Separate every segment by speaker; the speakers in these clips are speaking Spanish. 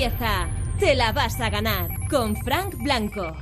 Speaker 1: Empieza, te la vas a ganar con Frank Blanco.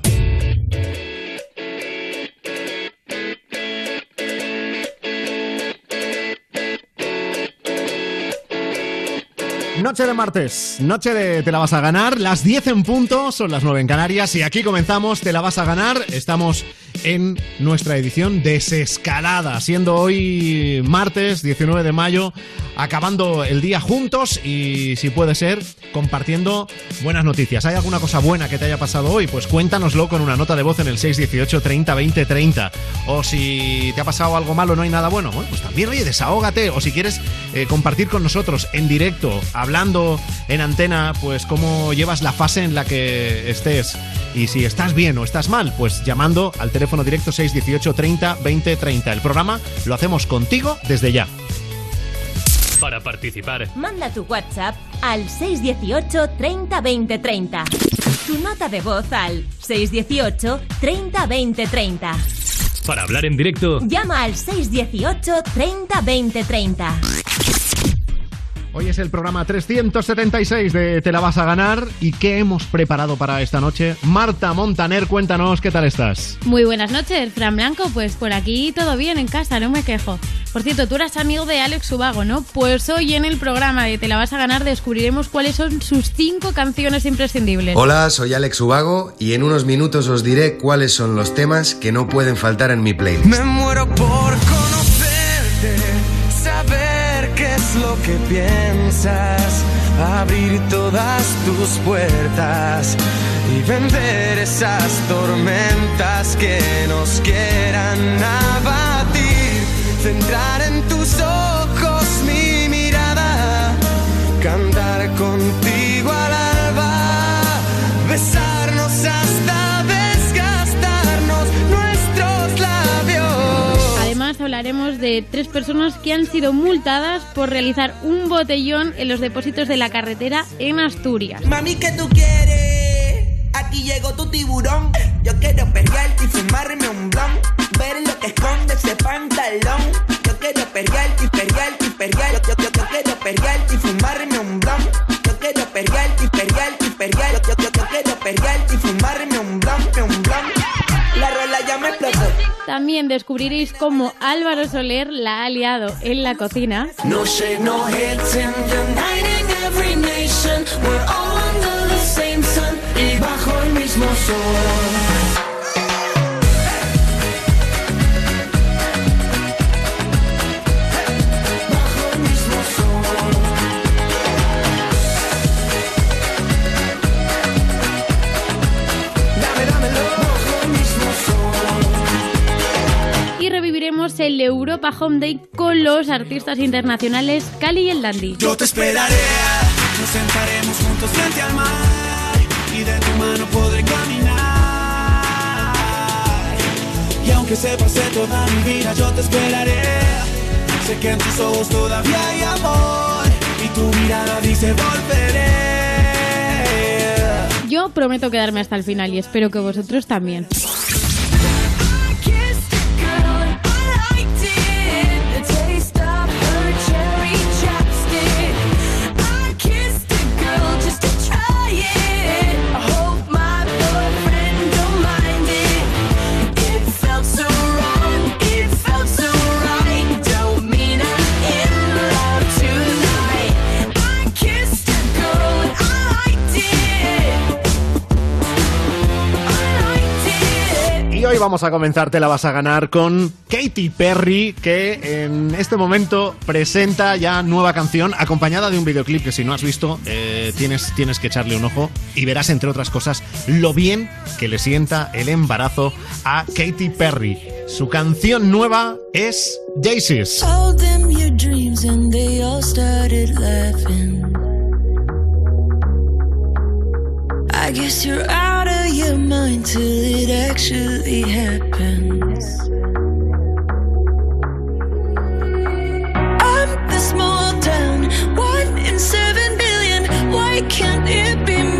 Speaker 2: Noche de martes, noche de Te la vas a ganar, las 10 en punto, son las 9 en Canarias y aquí comenzamos Te la vas a ganar, estamos en nuestra edición desescalada, siendo hoy martes 19 de mayo, acabando el día juntos y si puede ser compartiendo buenas noticias. ¿Hay alguna cosa buena que te haya pasado hoy? Pues cuéntanoslo con una nota de voz en el 618 30 20 30. O si te ha pasado algo malo, no hay nada bueno, pues también, oye, desahógate. O si quieres eh, compartir con nosotros en directo, hablando en antena, pues cómo llevas la fase en la que estés. Y si estás bien o estás mal, pues llamando al teléfono directo 618 30 20 30. El programa lo hacemos contigo desde ya.
Speaker 3: Para participar,
Speaker 1: Manda tu WhatsApp al 618 30 20 30. Tu nota de voz al 618 30 20 30.
Speaker 3: para hablar en directo,
Speaker 1: Llama al 618 30 20 30.
Speaker 2: Hoy es el programa 376 de Te la vas a ganar. ¿Y qué hemos preparado para esta noche? Marta Montaner, cuéntanos qué tal estás.
Speaker 4: Muy buenas noches, Fran Blanco. Pues por aquí todo bien en casa, no me quejo. Por cierto, tú eras amigo de Alex Subago, ¿no? Pues hoy en el programa de Te la vas a ganar descubriremos cuáles son sus cinco canciones imprescindibles.
Speaker 5: Hola, soy Alex Ubago y en unos minutos os diré cuáles son los temas que no pueden faltar en mi playlist.
Speaker 6: Me muero por conocerte, saber lo que piensas, abrir todas tus puertas y vender esas tormentas que nos quieran abatir, centrar en tus ojos mi mirada, cantar contigo al alba, besarnos
Speaker 4: hablaremos de tres personas que han sido multadas por realizar un botellón en los depósitos de la carretera en Asturias.
Speaker 7: Mami, ¿qué tú quieres? Aquí llegó tu tiburón. Yo quiero perrearte y fumarme un blon. Ver lo que esconde ese pantalón. Yo quiero perrearte y perrearte y perrearte. Yo, yo, yo quiero perrearte y fumarme un blon. Yo quiero perrearte y perrearte y perrearte. Yo, yo, yo quiero perrearte y fumarme un blon, un blon. La rola ya me.
Speaker 4: También descubriréis cómo Álvaro Soler la ha liado en la cocina.
Speaker 6: No shade, no hits in uniting every nation. We're all under the same sun y bajo el mismo sol.
Speaker 4: Y reviviremos el Europa Home Day con los artistas internacionales Cali y el Dandy.
Speaker 6: Yo te esperaré, nos sentaremos juntos frente al mar y de tu mano podré caminar. Y aunque se pase toda mi vida, yo te esperaré. Sé que en tus ojos todavía hay amor y tu mirada dice volveré.
Speaker 4: Yo prometo quedarme hasta el final y espero que vosotros también.
Speaker 2: Vamos a comenzar Te la vas a ganar con Katy Perry, que en este momento presenta ya nueva canción, acompañada de un videoclip que si no has visto, eh, tienes, tienes que echarle un ojo y verás, entre otras cosas, lo bien que le sienta el embarazo a Katy Perry. Su canción nueva es Daisies.
Speaker 8: I guess you're out of your mind till it actually happens. I'm the small town, one in seven billion. Why can't it be me?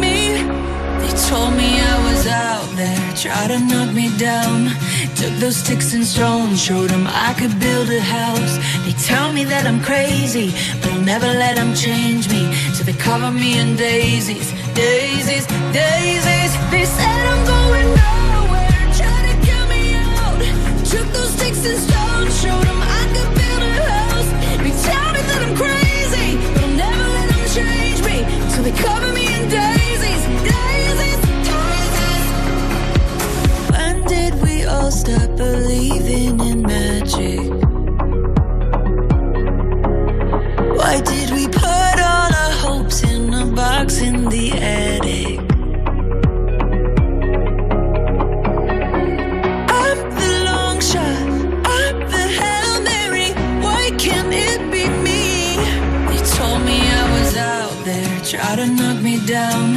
Speaker 8: Told me I was out there Tried to knock me down. Took those sticks and stones, showed them I could build a house. They tell me that I'm crazy, but I'll never let them change me. So they cover me in daisies, daisies, daisies. They said I'm going nowhere, try to get me out. Took those sticks and stones, showed them I could build a house. They tell me that I'm crazy, but I'll never let them change me. So they cover me in daisies, daisies, stop believing in magic? Why did we put all our hopes in a box in the attic? I'm the long shot, I'm the Mary. Why can't it be me? They told me I was out there, to knock me down.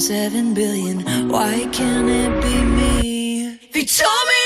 Speaker 8: seven billion. Why can't it be me? They told me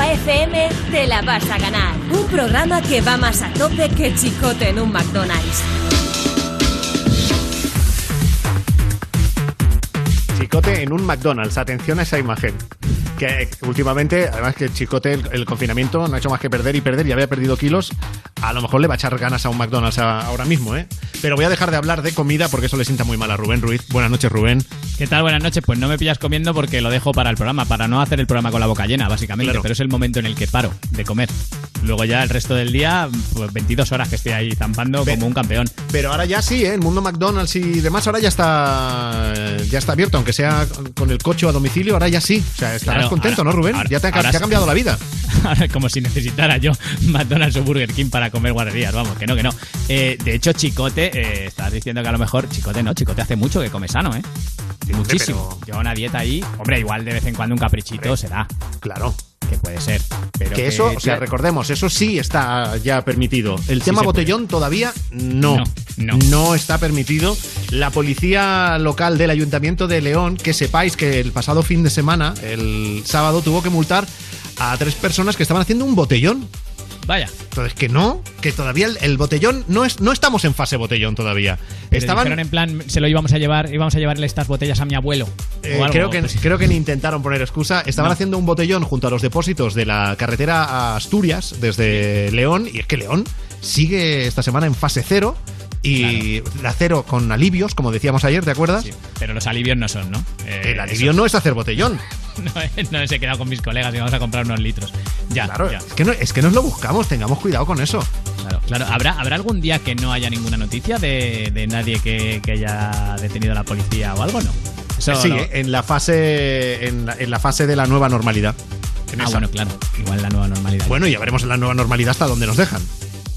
Speaker 1: FM te la vas a ganar. Un programa que va más a tope que chicote en un McDonald's.
Speaker 2: Chicote en un McDonald's. Atención a esa imagen. Que últimamente, además que Chicote, el, el confinamiento, no ha hecho más que perder y perder y había perdido kilos. A lo mejor le va a echar ganas a un McDonald's a- ahora mismo, ¿eh? Pero voy a dejar de hablar de comida porque eso le sienta muy mal a Rubén Ruiz. Buenas noches, Rubén.
Speaker 9: ¿Qué tal? Buenas noches. Pues no me pillas comiendo porque lo dejo para el programa, para no hacer el programa con la boca llena, básicamente.
Speaker 2: Claro.
Speaker 9: Pero es el momento en el que paro de comer. Luego ya el resto del día, pues 22 horas que estoy ahí zampando como un campeón.
Speaker 2: Pero ahora ya sí, ¿eh? el mundo McDonald's y demás ahora ya está ya está abierto, aunque sea con el coche a domicilio, ahora ya sí. O sea, estarás
Speaker 9: Claro,
Speaker 2: contento,
Speaker 9: ahora-
Speaker 2: ¿no, Rubén?
Speaker 9: ahora-
Speaker 2: ya te ha,
Speaker 9: ahora
Speaker 2: te ha
Speaker 9: sí.
Speaker 2: cambiado la vida.
Speaker 9: Ahora, como si necesitara yo McDonald's o Burger King para comer guarderías. Vamos, que no, que no. Eh, de hecho, Chicote, eh, estabas diciendo que a lo mejor Chicote no, Chicote hace mucho que come sano, ¿eh? Muchísimo. Lleva una dieta ahí. Hombre, igual de vez en cuando un caprichito será.
Speaker 2: Claro.
Speaker 9: Que puede ser. Pero
Speaker 2: que eso, o sea, recordemos, eso sí está ya permitido. El tema botellón todavía no.
Speaker 9: No,
Speaker 2: no. está permitido. La policía local del Ayuntamiento de León, que sepáis que el pasado fin de semana, el sábado, tuvo que multar a tres personas que estaban haciendo un botellón.
Speaker 9: Vaya.
Speaker 2: Entonces, que no, que todavía el, el botellón no es, no estamos en fase botellón todavía.
Speaker 9: Pero
Speaker 2: Estaban,
Speaker 9: en plan, se lo íbamos a llevar, íbamos a llevarle estas botellas a mi abuelo.
Speaker 2: Eh,
Speaker 9: algo,
Speaker 2: creo, que,
Speaker 9: pues,
Speaker 2: creo que ni intentaron poner excusa. Estaban
Speaker 9: No.
Speaker 2: haciendo un botellón junto a los depósitos de la carretera a Asturias desde León. Y es que León sigue esta semana en fase cero. Y la cero con alivios, como decíamos ayer, ¿te acuerdas?
Speaker 9: Pero los alivios no son, ¿no? Eh,
Speaker 2: El alivio no es hacer botellón.
Speaker 9: No, eh, no se he quedado con mis colegas y vamos a comprar unos litros. Ya,
Speaker 2: Claro,
Speaker 9: ya.
Speaker 2: es que, no, es que nos lo buscamos, tengamos cuidado con eso.
Speaker 9: Claro, claro. ¿Habrá, ¿Habrá algún día que no haya ninguna noticia de, de nadie que, que haya detenido a la policía o algo, no? Eso
Speaker 2: sí, en la fase en la, en la fase de la nueva normalidad. En
Speaker 9: Ah,
Speaker 2: esa.
Speaker 9: bueno, claro. Igual la nueva normalidad.
Speaker 2: Bueno, y ya veremos en la nueva normalidad hasta dónde nos dejan.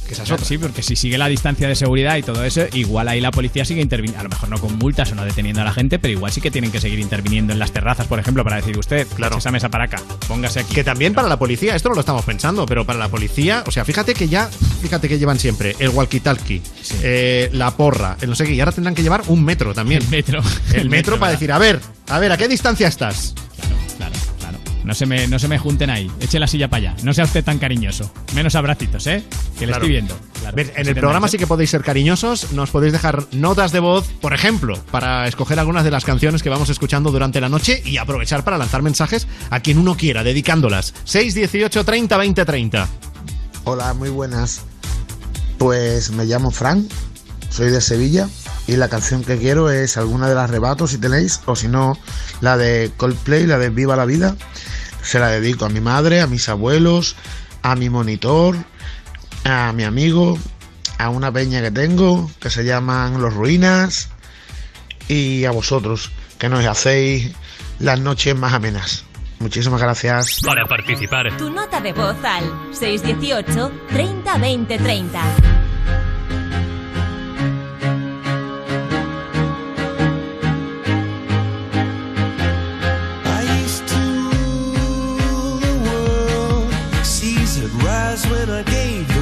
Speaker 2: Que esa es
Speaker 9: Claro,
Speaker 2: otra.
Speaker 9: sí, porque si sigue la distancia de seguridad y todo eso, igual ahí la policía sigue interviniendo. A lo mejor no con multas o no deteniendo a la gente, pero igual sí que tienen que seguir interviniendo en las terrazas, por ejemplo, para decir usted, claro, esa mesa para acá, póngase aquí.
Speaker 2: Que también para la policía, esto no lo estamos pensando, pero para la policía, o sea, fíjate que ya, fíjate que llevan siempre el walkie-talkie, eh, la porra, el no sé qué, y ahora tendrán que llevar un metro también.
Speaker 9: El metro.
Speaker 2: El,
Speaker 9: El
Speaker 2: metro,
Speaker 9: metro,
Speaker 2: para decir, a ver, a ver, ¿a qué distancia estás?
Speaker 9: No se, me, no se me junten ahí. Eche la silla para allá. No sea usted tan cariñoso. Menos abracitos, ¿eh? Que le
Speaker 2: Claro.
Speaker 9: estoy viendo. Claro.
Speaker 2: Ves, en el programa sí que podéis ser cariñosos, nos podéis dejar notas de voz, por ejemplo, para escoger algunas de las canciones que vamos escuchando durante la noche y aprovechar para lanzar mensajes a quien uno quiera, dedicándolas. 618 30 20 30.
Speaker 10: Hola, muy buenas. Pues me llamo Frank, soy de Sevilla y la canción que quiero es alguna de las rebatos si tenéis, o si no, la de Coldplay, la de Viva la Vida. Se la dedico a mi madre, a mis abuelos, a mi monitor, a mi amigo, a una peña que tengo que se llaman Los Ruinas y a vosotros que nos hacéis las noches más amenas. Muchísimas gracias.
Speaker 3: Para participar,
Speaker 1: Tu nota de voz al 618 30 20 30.
Speaker 11: When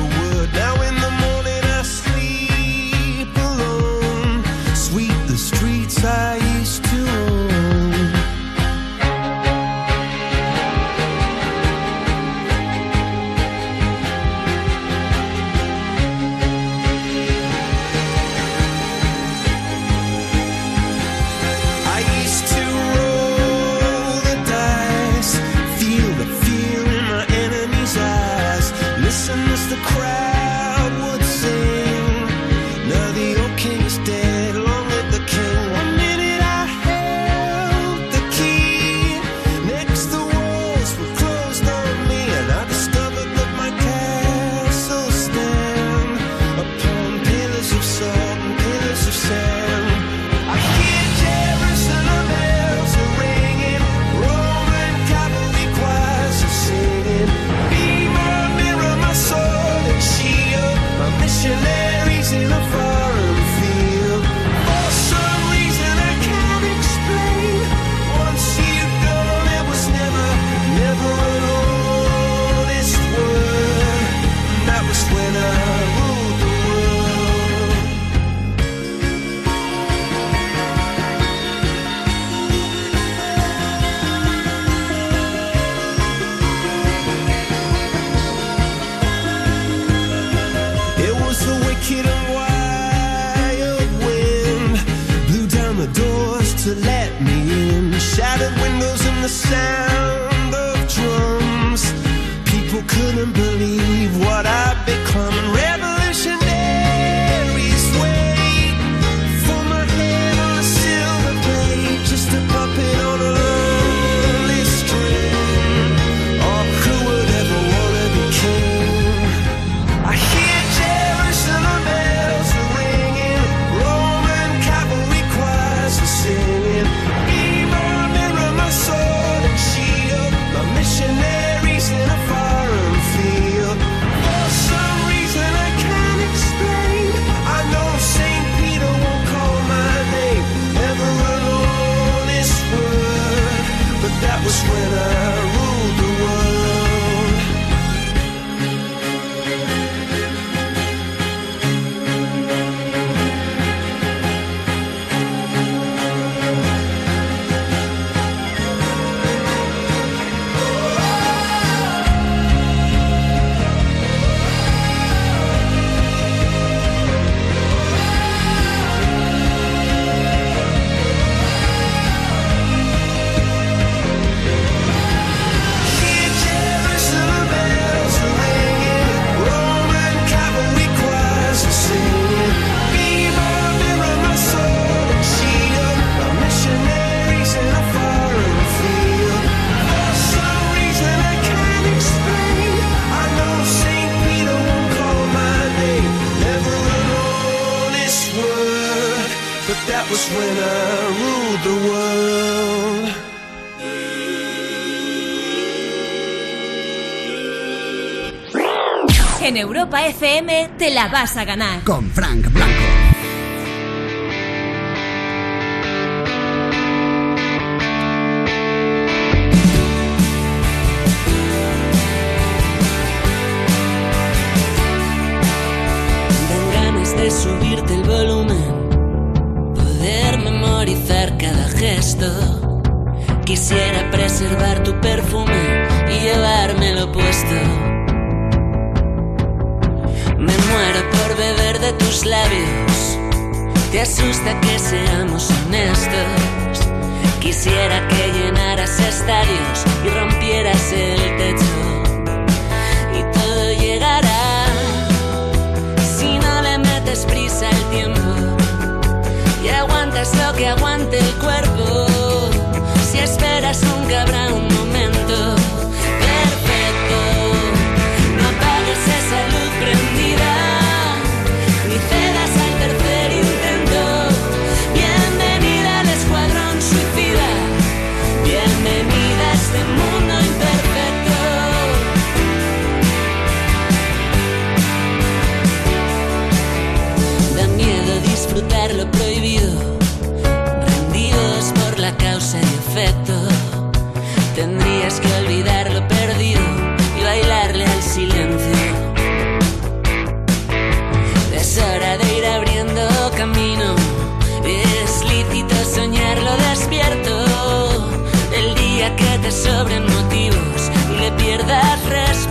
Speaker 1: te la vas a ganar.
Speaker 12: Con Frank Blanco.
Speaker 13: De ganas de subirte el volumen, poder memorizar cada gesto. Quisiera preservar tu perfume y llevármelo puesto. Me muero por beber de tus labios. Te asusta que seamos honestos. Quisiera que llenaras estadios y rompieras el techo. Y todo llegará si no le metes prisa al tiempo. Y aguantas lo que aguante el cuerpo. Si esperas nunca habrá un momento sobre motivos y le pierdas respeto.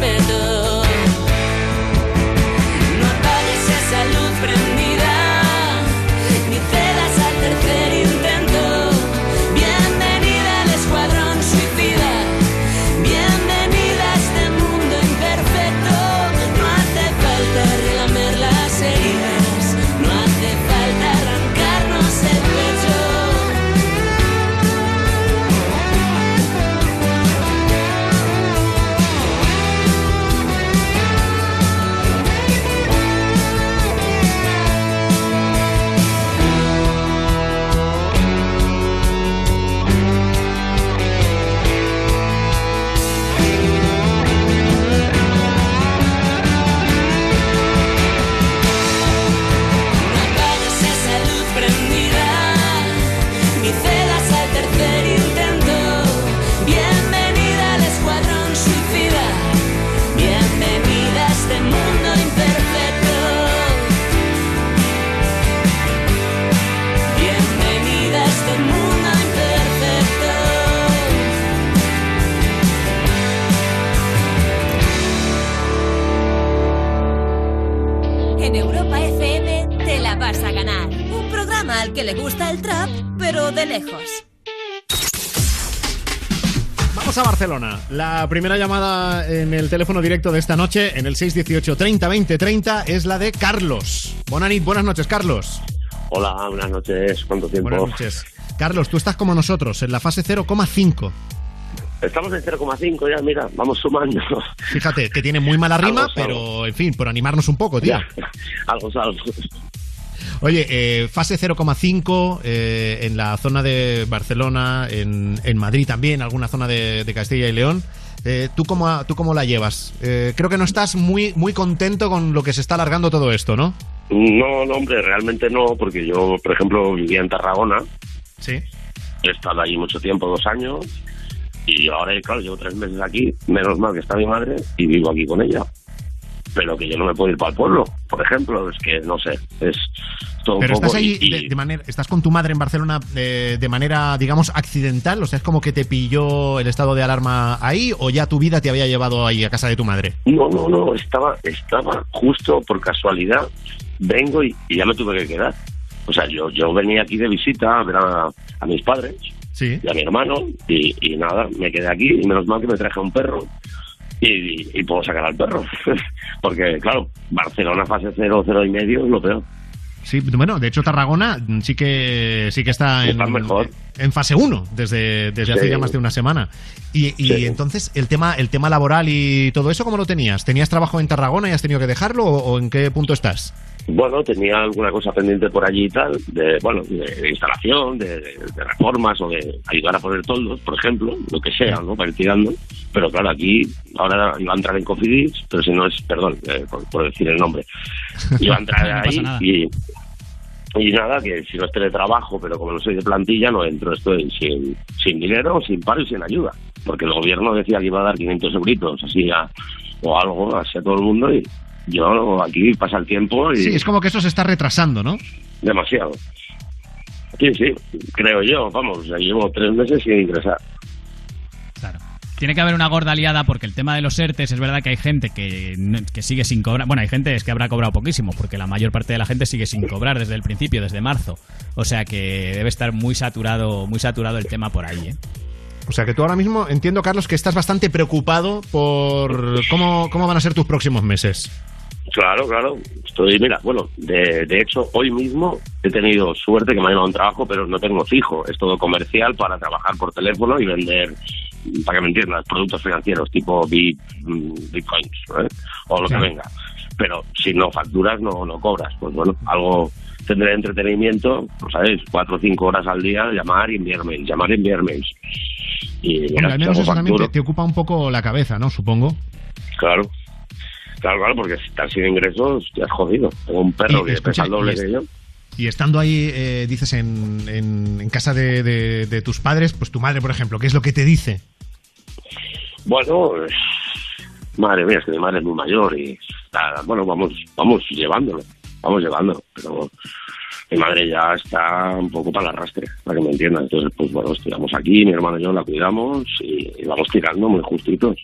Speaker 1: le gusta el trap, pero de lejos.
Speaker 2: Vamos a Barcelona. La primera llamada en el teléfono directo de esta noche, en el 618 30 20 es la de Carlos. Bonanit, buenas noches, Carlos.
Speaker 14: Hola, buenas noches. ¿Cuánto tiempo?
Speaker 2: Buenas noches. Carlos, tú estás como nosotros, en la fase 0,5.
Speaker 14: Estamos en 0,5 ya, mira, vamos sumando.
Speaker 2: Fíjate, que tiene muy mala rima, pero en fin, por animarnos un poco, tío.
Speaker 14: Algo salvo.
Speaker 2: Oye, eh, fase 0,5 eh, en la zona de Barcelona, en, en Madrid también, alguna zona de, de Castilla y León. Eh, ¿tú, cómo, ¿Tú cómo la llevas? Eh, creo que no estás muy, muy contento con lo que se está alargando todo esto, ¿no?
Speaker 14: No, no, hombre, realmente no, porque yo, por ejemplo, vivía en Tarragona.
Speaker 2: Sí.
Speaker 14: He estado allí mucho tiempo, dos años. Y ahora, claro, llevo tres meses aquí. Menos mal que está mi madre y vivo aquí con ella. Pero que yo no me puedo ir para el pueblo, por ejemplo. Es que, no sé, es todo
Speaker 2: Pero estás ahí
Speaker 14: y-
Speaker 2: de, de manera, estás con tu madre en Barcelona eh, de manera, digamos, accidental, o sea, es como que te pilló el estado de alarma ahí o ya tu vida te había llevado ahí a casa de tu madre.
Speaker 14: No, no, no, estaba, estaba justo por casualidad, vengo y, y ya me tuve que quedar. O sea, yo, yo venía aquí de visita a ver a, a mis padres
Speaker 2: Sí.
Speaker 14: y a mi hermano y, y nada, me quedé aquí y menos mal que me traje un perro y, y puedo sacar al perro. Porque, claro, Barcelona fase cero, cero y medio es lo peor.
Speaker 2: Sí, bueno, de hecho Tarragona sí que sí que está en,
Speaker 14: Está mejor.
Speaker 2: en fase 1 desde, desde hace ya más de una semana. Y, y
Speaker 14: Sí.
Speaker 2: entonces el tema el tema laboral y todo eso cómo lo tenías? ¿Tenías trabajo en Tarragona y has tenido que dejarlo o, o en qué punto estás?
Speaker 14: Bueno, tenía alguna cosa pendiente por allí y tal, de, bueno, de, instalación, de, de reformas o de ayudar a poner toldos, por ejemplo, lo que sea, ¿no? Para ir tirando. Pero claro, aquí ahora iba a entrar en Cofidis, pero si no es, perdón, eh, por, por decir el nombre, iba a entrar ahí y, y nada, que si no es teletrabajo, pero como no soy de plantilla, no entro, estoy sin, sin dinero, sin paro y sin ayuda. Porque el gobierno decía que iba a dar 500 euritos así a, o algo así a todo el mundo y yo aquí pasa el tiempo y
Speaker 2: Sí, es como que eso se está retrasando, ¿no?
Speaker 14: demasiado. Sí, sí, creo yo, vamos, ya llevo tres meses sin ingresar.
Speaker 9: Tiene que haber una gorda liada porque el tema de los ERTES es verdad que hay gente que, que sigue sin cobrar. Bueno, hay gente es que habrá cobrado poquísimo porque la mayor parte de la gente sigue sin cobrar desde el principio, desde marzo. O sea que debe estar muy saturado, muy saturado el tema por ahí, ¿eh?
Speaker 2: O sea que tú ahora mismo entiendo, Carlos, que estás bastante preocupado por cómo, cómo van a ser tus próximos meses.
Speaker 14: Claro, claro. Estoy, mira, bueno, de, de hecho, hoy mismo he tenido suerte que me ha llegado un trabajo, pero no tengo fijo. Es todo comercial para trabajar por teléfono y vender, para que me entiendas, productos financieros tipo bit, mm, bitcoins ¿eh? o lo que venga. Pero si no facturas, no, no cobras. Pues bueno, algo tendré entretenimiento, pues sabes, cuatro o cinco horas al día, llamar y enviar mails, llamar y enviar mails. Y
Speaker 2: Hombre, al menos eso también te, te ocupa un poco la cabeza, ¿no? Supongo.
Speaker 14: Claro. Claro, claro, porque si estás sin ingresos, te has jodido. Tengo un perro
Speaker 2: Y,
Speaker 14: que
Speaker 2: escucha,
Speaker 14: pesa el doble
Speaker 2: y es-
Speaker 14: que yo.
Speaker 2: Y estando ahí, eh, dices, en, en- en casa de, de- de tus padres, pues tu madre, por ejemplo, ¿qué es lo que te dice?
Speaker 14: Bueno, madre mía, es que mi madre es muy mayor y bueno, vamos, vamos llevándolo, vamos llevándolo, pero mi madre ya está un poco para el arrastre, para que me entiendan. Entonces, pues bueno, estudiamos aquí, mi hermano y yo la cuidamos y, y vamos tirando muy justitos.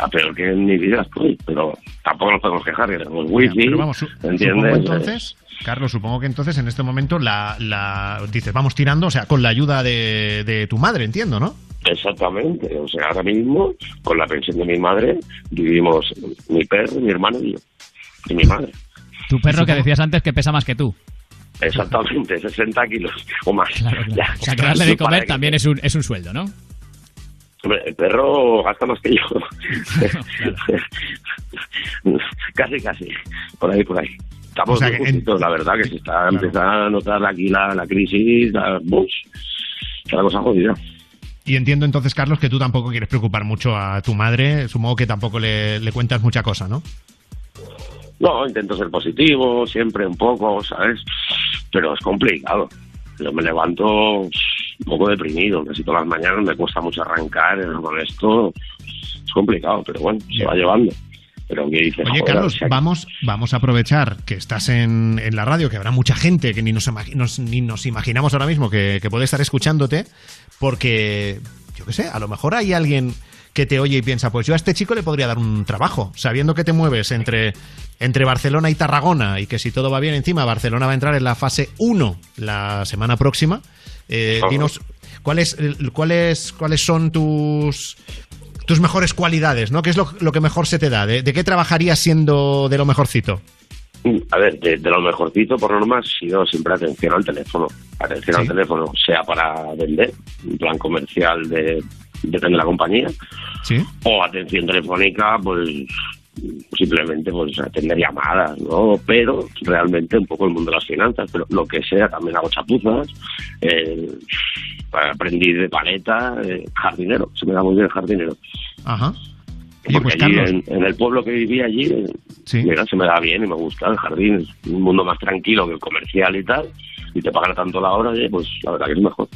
Speaker 14: A peor que en mi vida estoy, pero tampoco nos podemos quejar, que tenemos wifi,
Speaker 2: Pero vamos, su-
Speaker 14: ¿entiendes?
Speaker 2: entonces, Carlos, supongo que entonces en este momento la, la dices, vamos tirando, o sea, con la ayuda de, de tu madre, entiendo, ¿no?
Speaker 14: Exactamente, o sea, ahora mismo, con la pensión de mi madre, vivimos mi perro, mi hermano y yo, y mi madre.
Speaker 9: Tu perro que decías antes que pesa más que tú.
Speaker 14: Exactamente, 60 kilos o más. Ya.
Speaker 9: O sea, que darle de comer
Speaker 14: que-
Speaker 9: también es un, es un sueldo, ¿no?
Speaker 14: Hombre, el perro gasta más que yo. casi, casi. Por ahí, por ahí. Estamos
Speaker 2: O sea, en-
Speaker 14: la verdad, que se está empezando a notar aquí la, la crisis, la. Está la cosa jodida.
Speaker 2: Y entiendo entonces, Carlos, que tú tampoco quieres preocupar mucho a tu madre, supongo que tampoco le, le cuentas mucha cosa, ¿no?
Speaker 14: No, intento ser positivo, siempre un poco, ¿sabes? Pero es complicado. Yo me levanto un poco deprimido, casi todas las mañanas me cuesta mucho arrancar con esto. Es complicado, pero bueno, se va llevando. Pero dices,
Speaker 2: Oye, Carlos, vamos, vamos a aprovechar que estás en, en la radio, que habrá mucha gente que ni nos, nos- ni nos imaginamos ahora mismo que, que puede estar escuchándote, porque, yo qué sé, a lo mejor hay alguien que te oye y piensa, pues yo a este chico le podría dar un trabajo, sabiendo que te mueves entre, entre Barcelona y Tarragona y que si todo va bien encima, Barcelona va a entrar en la fase 1 la semana próxima. Eh, dinos, ¿cuáles, cuáles, cuáles son tus, tus mejores cualidades? ¿no? ¿Qué es lo, lo que mejor se te da? ¿De, de qué trabajarías siendo de lo mejorcito?
Speaker 14: A ver, de, de lo mejorcito por norma ha sido siempre atención al teléfono. Atención al teléfono, sea para vender, en plan comercial de, de la compañía,
Speaker 2: Sí.
Speaker 14: o atención telefónica, pues simplemente pues atender llamadas, ¿no? Pero realmente un poco el mundo de las finanzas, pero lo que sea, también hago chapuzas, eh, aprendí de paleta, eh, jardinero, se me da muy bien el jardinero.
Speaker 2: Ajá.
Speaker 14: Porque
Speaker 2: pues,
Speaker 14: allí,
Speaker 2: Carlos.
Speaker 14: en, en el pueblo que vivía allí, eh, mira, se me da bien y me gusta el jardín, es un mundo más tranquilo que el comercial y tal, y te pagan tanto la hora, pues la verdad que es mejor.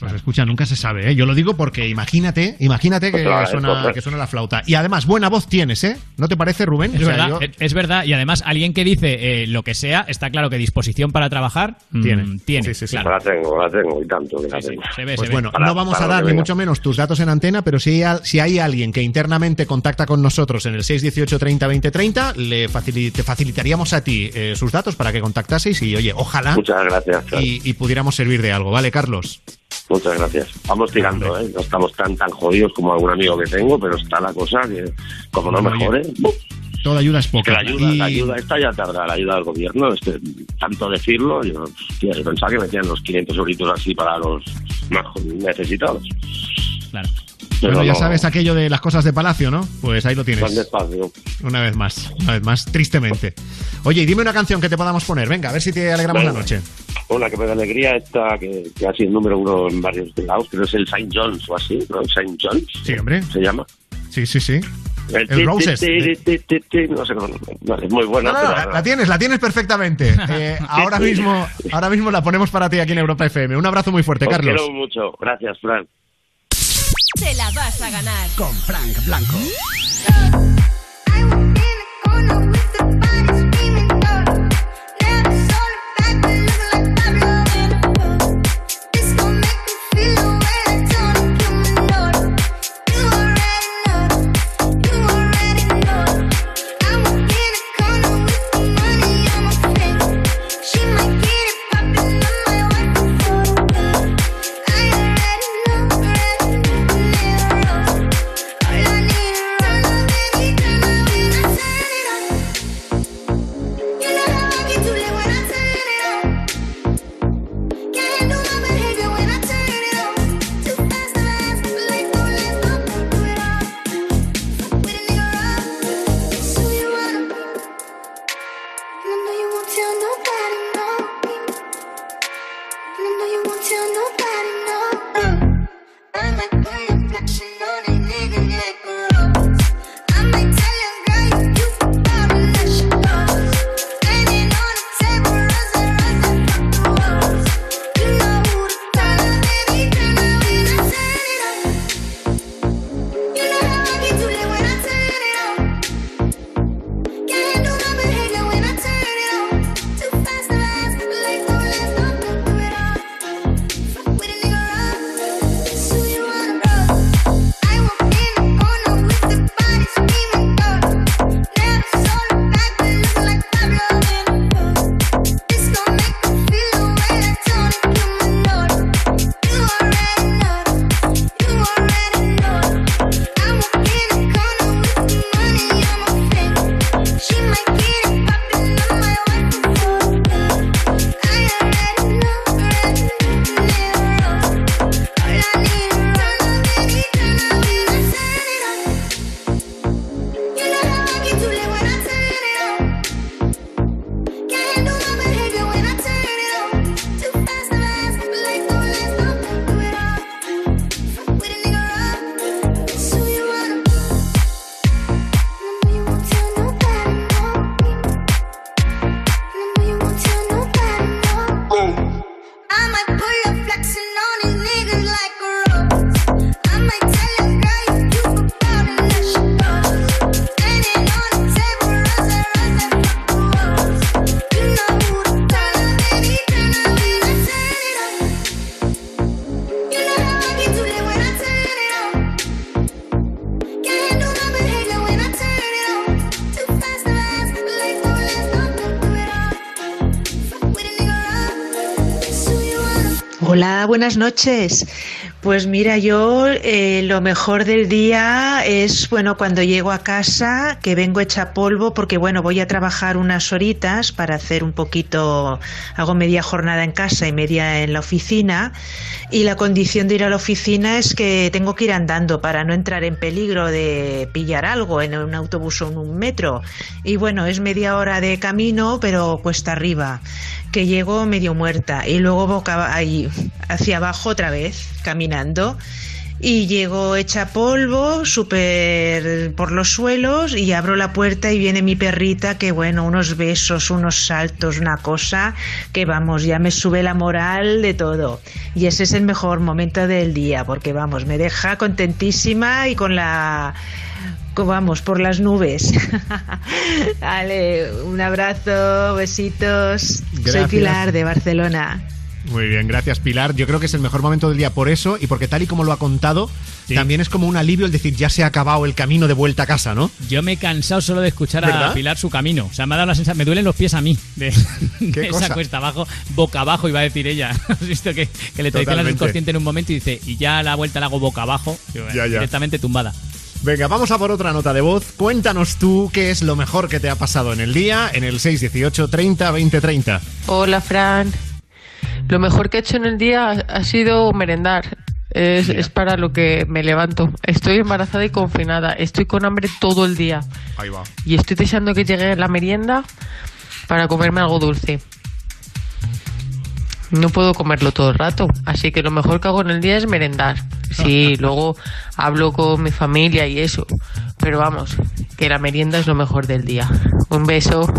Speaker 2: Pues escucha, nunca se sabe, ¿eh? Yo lo digo porque imagínate, imagínate que,
Speaker 14: Claro,
Speaker 2: suena,
Speaker 14: entonces.
Speaker 2: que suena la flauta. Y además, buena voz tienes, ¿eh? ¿No te parece, Rubén?
Speaker 9: Es
Speaker 2: O sea,
Speaker 9: verdad,
Speaker 2: yo-
Speaker 9: es- verdad. Y además, alguien que dice eh, lo que sea, está claro que disposición para trabajar mm,
Speaker 2: Tiene.
Speaker 9: tiene.
Speaker 2: Sí, sí, sí.
Speaker 9: claro.
Speaker 14: La tengo, la tengo y tanto que la tengo.
Speaker 9: Se ve,
Speaker 2: Pues
Speaker 9: se ve.
Speaker 2: bueno,
Speaker 14: Para-
Speaker 2: no vamos a dar ni mucho menos tus datos en antena, pero si hay, al- si hay alguien que internamente contacta con nosotros en el 618 30 20 30, le te facilitaríamos a ti eh, sus datos para que contactaseis y, oye, ojalá
Speaker 14: Muchas gracias.
Speaker 2: Y pudiéramos servir de algo, ¿vale, Carlos?
Speaker 14: Muchas gracias. Vamos tirando, ¿eh? No estamos tan tan jodidos como algún amigo que tengo, pero está la cosa que, como no mejore, ¡buf!
Speaker 2: Toda ayuda es
Speaker 14: que
Speaker 2: poca.
Speaker 14: la ayuda,
Speaker 2: Y-
Speaker 14: la ayuda esta ya tarda, la ayuda del gobierno, este, tanto decirlo, yo, hostia, yo pensaba que metían los 500 euritos así para los más necesitados.
Speaker 9: Claro.
Speaker 14: Pero
Speaker 2: Bueno, ya sabes aquello de las cosas de Palacio, ¿no? Pues ahí lo tienes.
Speaker 14: despacio.
Speaker 2: Una vez más, una vez más, tristemente. Oye, y dime una canción que te podamos poner. Venga, a ver si te alegramos
Speaker 14: Venga.
Speaker 2: la noche.
Speaker 14: Una que me da alegría esta, que, que ha sido número uno en varios lados, creo que es el Saint John's o así, ¿no? Saint John's.
Speaker 2: Sí, hombre.
Speaker 14: Se llama.
Speaker 2: Sí, sí, sí.
Speaker 14: El,
Speaker 2: El Roses.
Speaker 14: no sé cómo. no, es muy buena.
Speaker 2: No, no,
Speaker 14: pero-
Speaker 2: la, la tienes, la tienes perfectamente. Eh, ahora mismo, ahora mismo la ponemos para ti aquí en Europa FM. Un abrazo muy fuerte,
Speaker 14: Os
Speaker 2: Carlos.
Speaker 14: quiero mucho. Gracias, Fran.
Speaker 1: Te la vas a ganar.
Speaker 15: Con Frank Blanco.
Speaker 16: Buenas noches. Pues mira, yo eh, lo mejor del día es, bueno, cuando llego a casa, que vengo hecha polvo, porque bueno, voy a trabajar unas horitas para hacer un poquito, hago media jornada en casa y media en la oficina, y la condición de ir a la oficina es que tengo que ir andando para no entrar en peligro de pillar algo en un autobús o en un metro. Y bueno, es media hora de camino, pero cuesta arriba que llego medio muerta y luego boca ahí hacia abajo otra vez caminando y llego hecha polvo, súper por los suelos y abro la puerta y viene mi perrita que bueno, unos besos, unos saltos, una cosa que vamos, ya me sube la moral de todo. Y ese es el mejor momento del día porque vamos, me deja contentísima y con la vamos, por las nubes. Vale, un abrazo, besitos. Soy. Pilar de Barcelona.
Speaker 2: Muy bien, gracias Pilar. Yo creo que es el mejor momento del día por eso y porque tal y como lo ha contado, también es como un alivio el decir ya se ha acabado el camino de vuelta a casa, ¿no?
Speaker 9: Yo me he cansado solo de escuchar a. Pilar su camino. O sea, me ha dado la sensación, me duelen los pies a mí de, de esa
Speaker 2: cosa?
Speaker 9: cuesta abajo, boca abajo, iba a decir ella. ¿Has visto que, que le traicionas el
Speaker 2: Totalmente.
Speaker 9: subconsciente en un momento y dice, y ya a la vuelta la hago boca abajo?
Speaker 2: Ya, ya.
Speaker 9: Directamente tumbada.
Speaker 2: Venga, vamos a por otra nota de voz. Cuéntanos tú qué es lo mejor que te ha pasado en el día en el 618 30 20 30.
Speaker 17: Hola, Fran. Lo mejor que he hecho en el día ha- sido merendar. Es, es para lo que me levanto. Estoy embarazada y confinada. Estoy con hambre todo el día.
Speaker 2: Ahí va.
Speaker 17: Y estoy deseando que llegue la merienda para comerme algo dulce. No puedo comerlo todo el rato, así que lo mejor que hago en el día es merendar. Sí, luego hablo con mi familia y eso. Pero vamos, que la merienda es lo mejor del día. Un beso.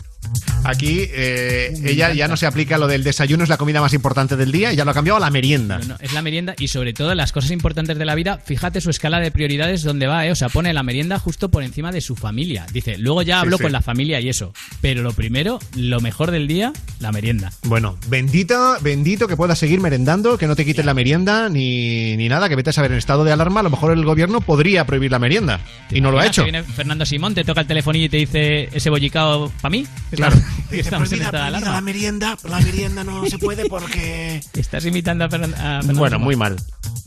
Speaker 2: Aquí eh, ella ya no se aplica lo del desayuno es la comida más importante del día, ya lo ha cambiado a la merienda.
Speaker 9: No, es la merienda y sobre todo las cosas importantes de la vida, fíjate su escala de prioridades donde va, ¿eh? O sea, pone la merienda justo por encima de su familia. Dice, luego ya hablo
Speaker 2: sí.
Speaker 9: con la familia y eso. Pero lo primero, lo mejor del día, la merienda.
Speaker 2: Bueno, bendita, bendito que puedas seguir merendando, que no te quiten la merienda ni, ni nada, que vete a saber en estado de alarma, a lo mejor el gobierno podría prohibir la merienda y no lo ha hecho.
Speaker 9: Viene Fernando Simón, te toca el telefonillo y te dice ese bollicao para mí.
Speaker 2: Claro.
Speaker 9: Y estamos en estado de alarma.
Speaker 2: merienda, la merienda no se puede porque...
Speaker 9: Estás imitando a, Fernan- a Fernando
Speaker 2: Bueno,
Speaker 9: Simón.
Speaker 2: muy mal.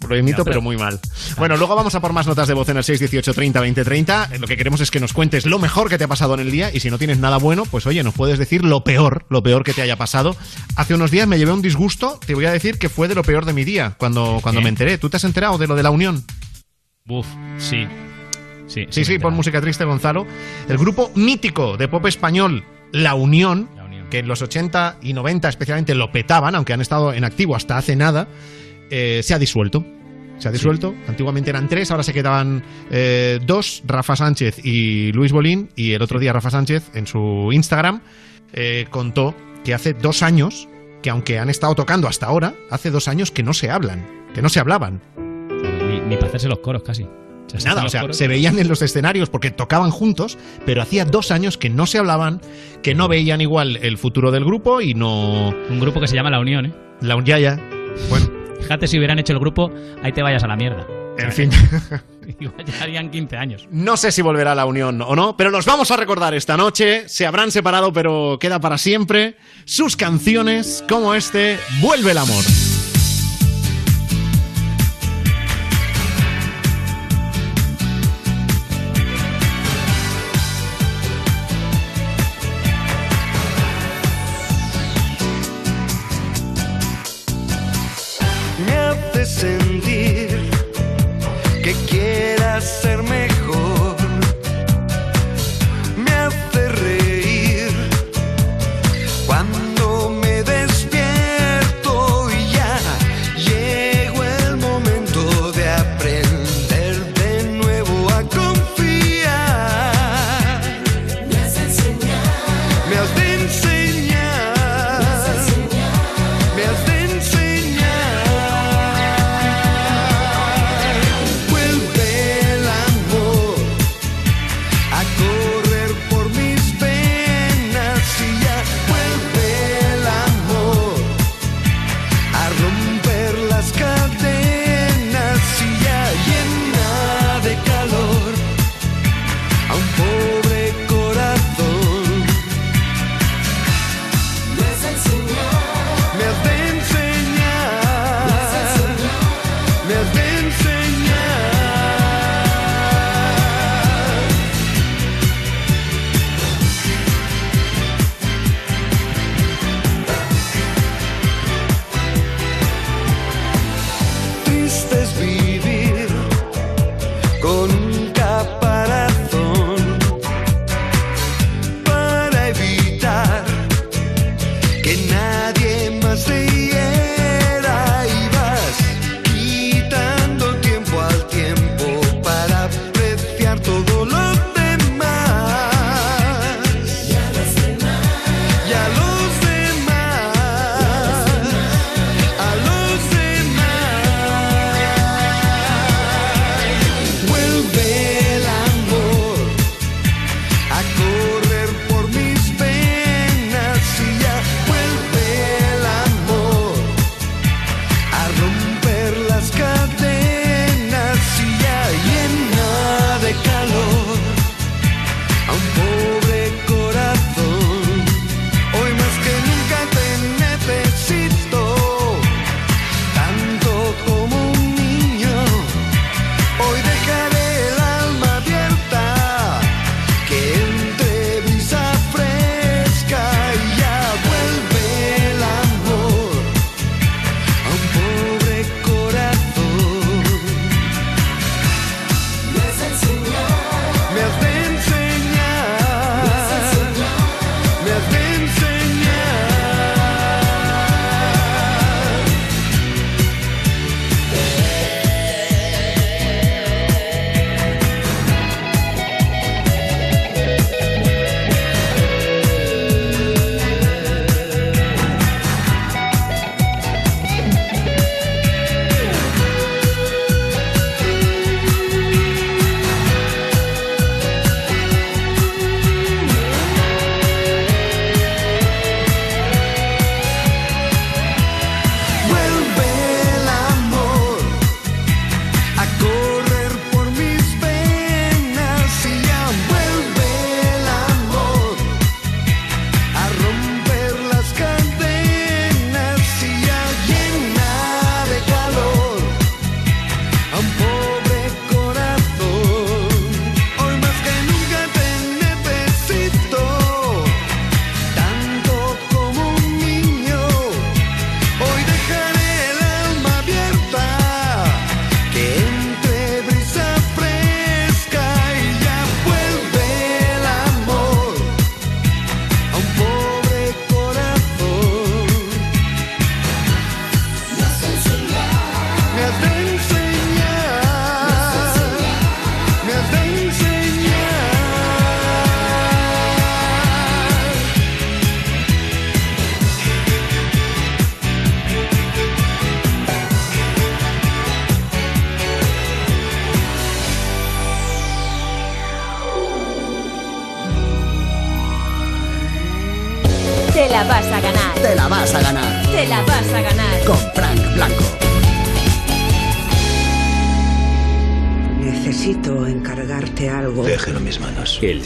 Speaker 2: Lo imito,
Speaker 9: No,
Speaker 2: pero...
Speaker 9: pero-
Speaker 2: muy mal. Bueno, luego vamos a por más notas de voz en el 618 30 20 30. Lo que queremos es que nos cuentes lo mejor que te ha pasado en el día y si no tienes nada bueno, pues oye, nos puedes decir lo peor, lo peor que te haya pasado. Hace unos días me llevé un disgusto, te voy a decir que fue de lo peor de mi día cuando, cuando me enteré. ¿Tú te has enterado de lo de la Unión?
Speaker 9: Uf, sí. Sí,
Speaker 2: Sí, sí, pon música triste, Gonzalo. El grupo mítico de pop español, La Unión, que en los 80 y 90 especialmente lo petaban, aunque han estado en activo hasta hace nada, eh, se ha disuelto. Se ha disuelto. Antiguamente eran tres, ahora se quedaban eh, dos, Rafa Sánchez y Luis Bolín. Y el otro día Rafa Sánchez en su Instagram eh, contó que hace dos años, que aunque han estado tocando hasta ahora, hace dos años que no se hablan, que no se hablaban.
Speaker 9: Ni, ni para hacerse los coros casi.
Speaker 2: Nada, o sea, se veían en los escenarios porque tocaban juntos, pero hacía dos años que no se hablaban, que no veían igual el futuro del grupo y no.
Speaker 9: Un grupo que se llama La Unión, ¿eh?
Speaker 2: La ya, ya. Bueno,
Speaker 9: Fíjate si hubieran hecho el grupo, ahí te vayas a la mierda.
Speaker 2: en fin.
Speaker 9: Igual ya harían 15 años.
Speaker 2: No sé si volverá la unión o no, pero los vamos a recordar esta noche. Se habrán separado, pero queda para siempre. Sus canciones, como este, Vuelve el amor.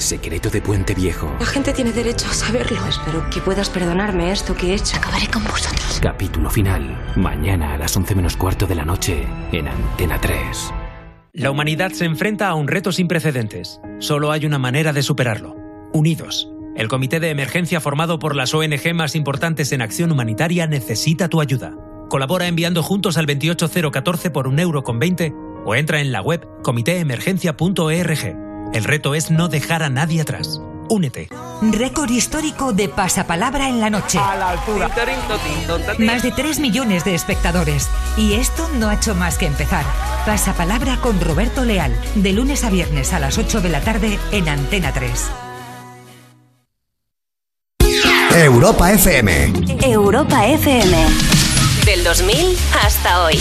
Speaker 18: Secreto de Puente Viejo.
Speaker 19: La gente tiene derecho a saberlo. Espero que puedas perdonarme esto que he hecho. Acabaré con vosotros.
Speaker 18: Capítulo final. Mañana a las 11 menos cuarto de la noche en Antena 3.
Speaker 20: La humanidad se enfrenta a un reto sin precedentes. Solo hay una manera de superarlo. Unidos. El comité de emergencia formado por las ONG más importantes en acción humanitaria necesita tu ayuda. Colabora enviando juntos al 28014 por un euro con 20 o entra en la web comitéemergencia.org. El reto es no dejar a nadie atrás. Únete.
Speaker 21: Récord histórico de pasapalabra en la noche. Más de 3 millones de espectadores. Y esto no ha hecho más que empezar. Pasapalabra con Roberto Leal. De lunes a viernes a las 8 de la tarde en Antena 3.
Speaker 15: Europa FM.
Speaker 1: Europa FM. Del 2000 hasta hoy.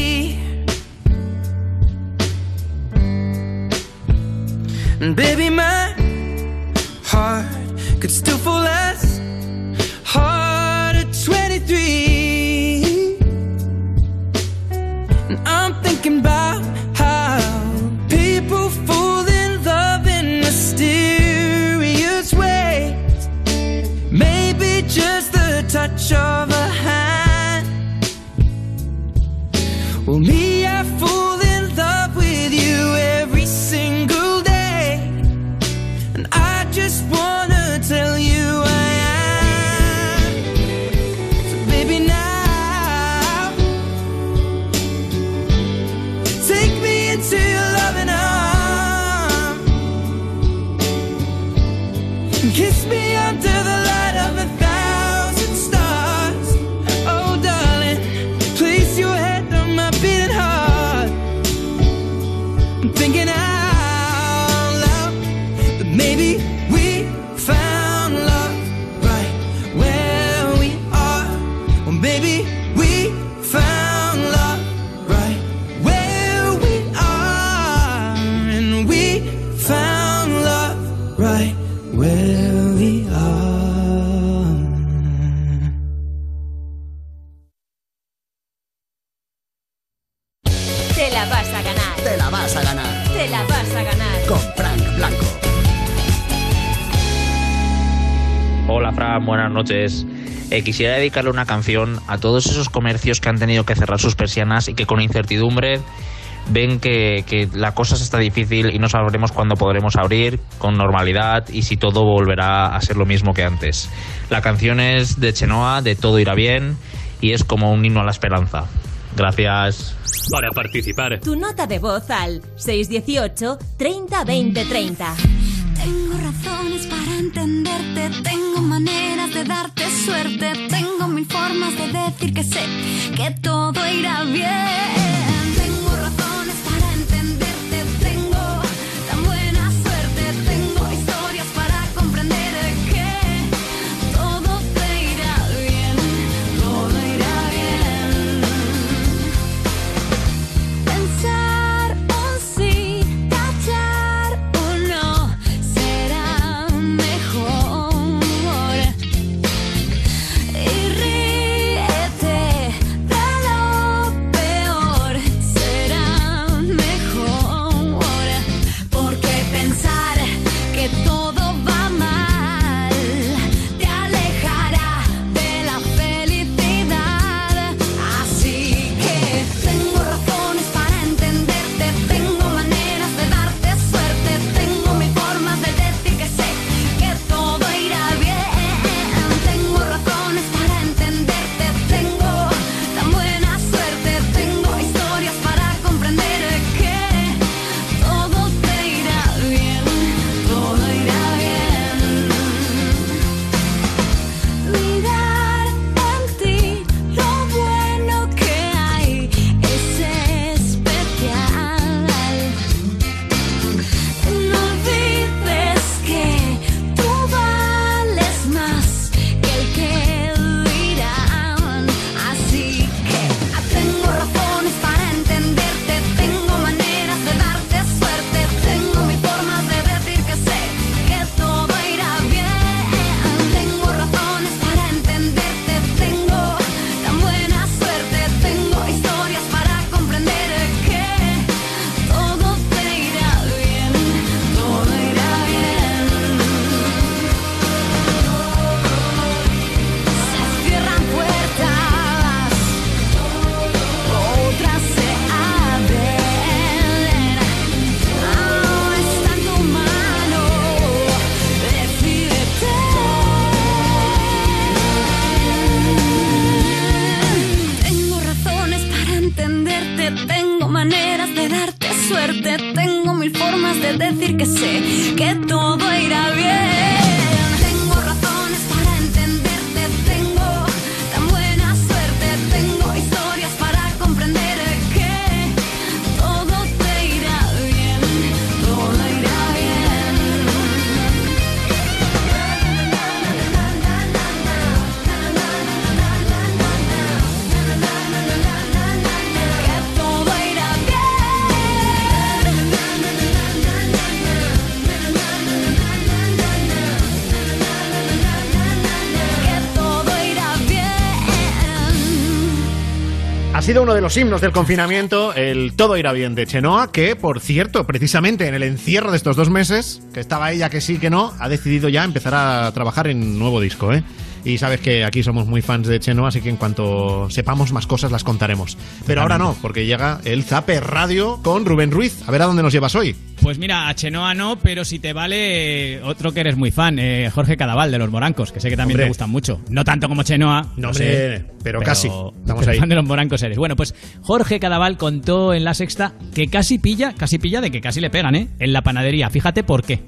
Speaker 11: And baby, my heart could still fall as
Speaker 22: Fran, buenas noches. Eh, quisiera dedicarle una canción a todos esos comercios que han tenido que cerrar sus persianas y que con incertidumbre ven que, que la cosa está difícil y no sabremos cuándo podremos abrir con normalidad y si todo volverá a ser lo mismo que antes. La canción es de Chenoa, de Todo irá bien, y es como un himno a la esperanza. Gracias.
Speaker 3: Para participar,
Speaker 1: Tu nota de voz al 618 30 20 30.
Speaker 23: Tengo razones para entenderte, tengo maneras de darte suerte, tengo mil formas de decir que sé que todo irá bien.
Speaker 2: Sido uno de los himnos del confinamiento, el Todo irá bien de Chenoa, que, por cierto, precisamente en el encierro de estos dos meses, que estaba ella que sí que no, ha decidido ya empezar a trabajar en nuevo disco, ¿eh? Y sabes que aquí somos muy fans de Chenoa, así que en cuanto sepamos más cosas las contaremos. Pero ahora no, porque llega el Zape Radio con Rubén Ruiz. A ver a dónde nos llevas hoy.
Speaker 9: Pues mira, a Chenoa no, pero si te vale eh, otro que eres muy fan, eh, Jorge Cadaval de los Morancos, que sé que también
Speaker 2: Hombre.
Speaker 9: te gustan mucho. No tanto como Chenoa, no,
Speaker 2: Hombre,
Speaker 9: sé,
Speaker 2: pero casi. Estamos
Speaker 9: pero
Speaker 2: ahí.
Speaker 9: fan de los Morancos eres. Bueno, pues Jorge Cadaval contó en la sexta que casi pilla, casi pilla de que casi le pegan, ¿eh? En la panadería. Fíjate por qué.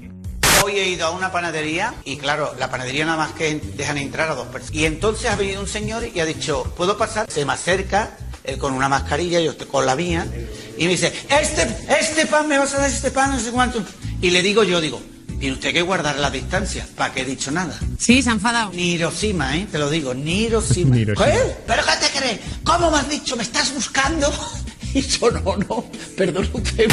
Speaker 24: Hoy he ido a una panadería y claro, la panadería nada más que dejan entrar a dos personas. Y entonces ha venido un señor y ha dicho, ¿puedo pasar? Se me acerca, él con una mascarilla, yo estoy con la mía, y me dice, este, este pan, me vas a dar este pan, no sé cuánto. Y le digo yo, digo, tiene usted que guardar la distancia, ¿para qué he dicho nada? Sí, se ha enfadado. Ni Hiroshima, ¿eh? Te lo digo, ni Hiroshima. ¿Qué? ¿Pero qué te crees? ¿Cómo me has dicho? ¿Me estás buscando? Y yo, no, no, perdón usted.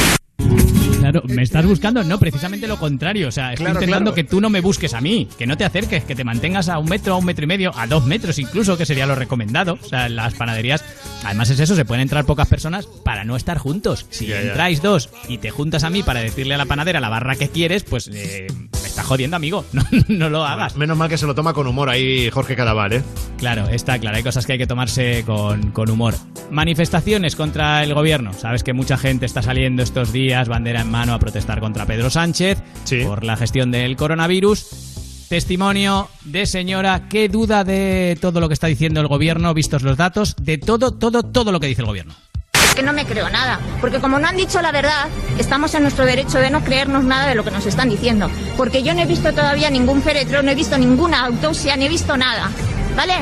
Speaker 9: Claro, me estás buscando, no, precisamente lo contrario. O sea, estoy
Speaker 24: Claro,
Speaker 9: intentando
Speaker 24: claro.
Speaker 9: que tú no me busques a mí, que no te acerques, que te mantengas a un metro, a un metro y medio, a dos metros incluso, que sería lo recomendado. O sea, en las panaderías, además es eso, se pueden entrar pocas personas para no estar juntos. Si entráis dos y te juntas a mí para decirle a la panadera la barra que quieres, pues eh, me estás jodiendo, amigo. No, no lo hagas.
Speaker 2: Menos mal que se lo toma con humor ahí Jorge Cadaval, ¿eh?
Speaker 9: Claro, está claro, hay cosas que hay que tomarse con, con humor. Manifestaciones contra el gobierno. Sabes que mucha gente está saliendo estos días, bandera en mano, a protestar contra Pedro Sánchez por la gestión del coronavirus. Testimonio de señora que duda de todo lo que está diciendo el gobierno, vistos los datos, de todo, todo, todo lo que dice el gobierno.
Speaker 25: Es que no me creo nada, porque como no han dicho la verdad, estamos en nuestro derecho de no creernos nada de lo que nos están diciendo. Porque yo no he visto todavía ningún féretro, no he visto ninguna autopsia, ni he visto nada. ¿Vale?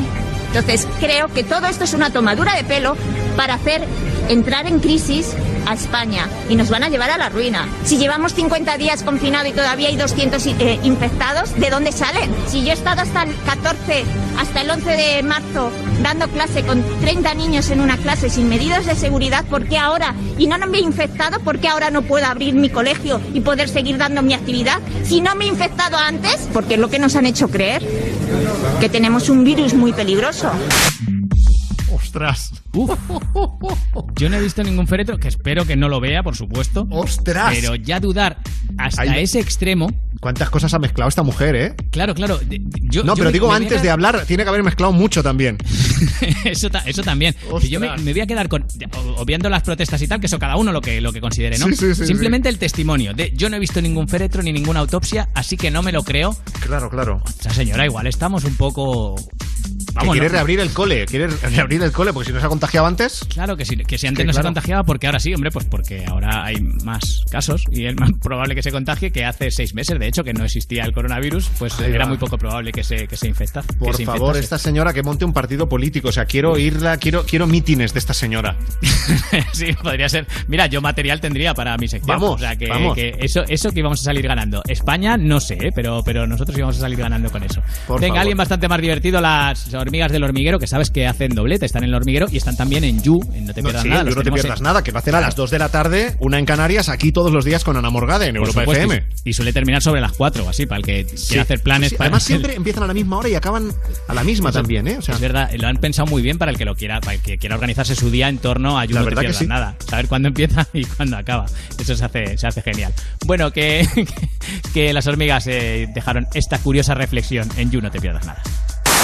Speaker 25: Entonces creo que todo esto es una tomadura de pelo para hacer entrar en crisis a España y nos van a llevar a la ruina. Si llevamos 50 días confinado y todavía hay 200 eh, infectados, ¿de dónde salen? Si yo he estado hasta el 14, hasta el 11 de marzo dando clase con 30 niños en una clase sin medidas de seguridad, ¿por qué ahora? Y no, no me he infectado, ¿por qué ahora no puedo abrir mi colegio y poder seguir dando mi actividad? Si no me he infectado antes, porque es lo que nos han hecho creer, que tenemos un virus muy peligroso.
Speaker 2: Ostras.
Speaker 9: Yo no he visto ningún féretro, que espero que no lo vea, por supuesto.
Speaker 2: ¡Ostras!
Speaker 9: Pero ya dudar hasta ese extremo.
Speaker 2: ¿Cuántas cosas ha mezclado esta mujer, eh?
Speaker 9: Claro, claro. Yo,
Speaker 2: no,
Speaker 9: yo
Speaker 2: pero
Speaker 9: me-
Speaker 2: digo
Speaker 9: me voy a
Speaker 2: antes de hablar, tiene que haber mezclado mucho también.
Speaker 9: eso, ta- eso también. Yo me, me voy a quedar con. Obviando las protestas y tal, que eso cada uno lo que, lo que considere, ¿no?
Speaker 2: Sí, sí, sí,
Speaker 9: Simplemente el testimonio de yo no he visto ningún féretro ni ninguna autopsia, así que no me lo creo.
Speaker 2: Claro, claro.
Speaker 9: O sea, señora, igual estamos un poco.
Speaker 2: que
Speaker 9: Vamos,
Speaker 2: quiere
Speaker 9: ¿no?
Speaker 2: reabrir el cole, quiere reabrir el cole, porque si no se ha contagiado antes.
Speaker 9: Claro que sí, que si antes
Speaker 2: Que
Speaker 9: no se contagiaba, porque ahora sí, hombre, pues porque ahora hay más casos y es más probable que se contagie que hace seis meses, de hecho, que no existía el coronavirus, pues era
Speaker 2: va.
Speaker 9: muy poco probable que se, que se infecta. que
Speaker 2: Por
Speaker 9: se
Speaker 2: favor,
Speaker 9: infectase.
Speaker 2: esta señora que monte un partido político. O sea, quiero irla, quiero, quiero mítines de esta señora.
Speaker 9: sí, podría ser. Mira, yo material tendría para mi sección.
Speaker 2: Vamos,
Speaker 9: o sea, que,
Speaker 2: vamos.
Speaker 9: que eso, eso que íbamos a salir ganando. España, no sé, ¿eh? pero, pero nosotros íbamos a salir ganando con eso.
Speaker 2: Por
Speaker 9: Venga,
Speaker 2: favor.
Speaker 9: alguien bastante más divertido, las hormigas del hormiguero, que sabes que hacen doblete, están en el hormiguero y están también en You, en No te
Speaker 2: No,
Speaker 9: pierdas
Speaker 2: sí,
Speaker 9: nada. los
Speaker 2: no te pierdas
Speaker 9: en-
Speaker 2: nada, que va a hacer a las 2 de la tarde, una en Canarias, aquí todos los días con Ana Morgade en
Speaker 9: Por
Speaker 2: Europa
Speaker 9: supuesto,
Speaker 2: FM.
Speaker 9: Y, y suele terminar sobre las 4 o así, para el que
Speaker 2: Sí,
Speaker 9: quiera hacer planes.
Speaker 2: sí,
Speaker 9: para
Speaker 2: Además,
Speaker 9: el-
Speaker 2: siempre empiezan a la misma hora y acaban a la misma también, ¿eh? O sea,
Speaker 9: es verdad, lo han pensado muy bien para el que lo quiera, para el que quiera organizarse su día en torno a You
Speaker 2: La
Speaker 9: No Te Pierdas nada. Saber cuándo empieza y cuándo acaba. Eso se hace, se hace genial. Bueno, que, que las hormigas eh, dejaron esta curiosa reflexión en You No Te Pierdas nada.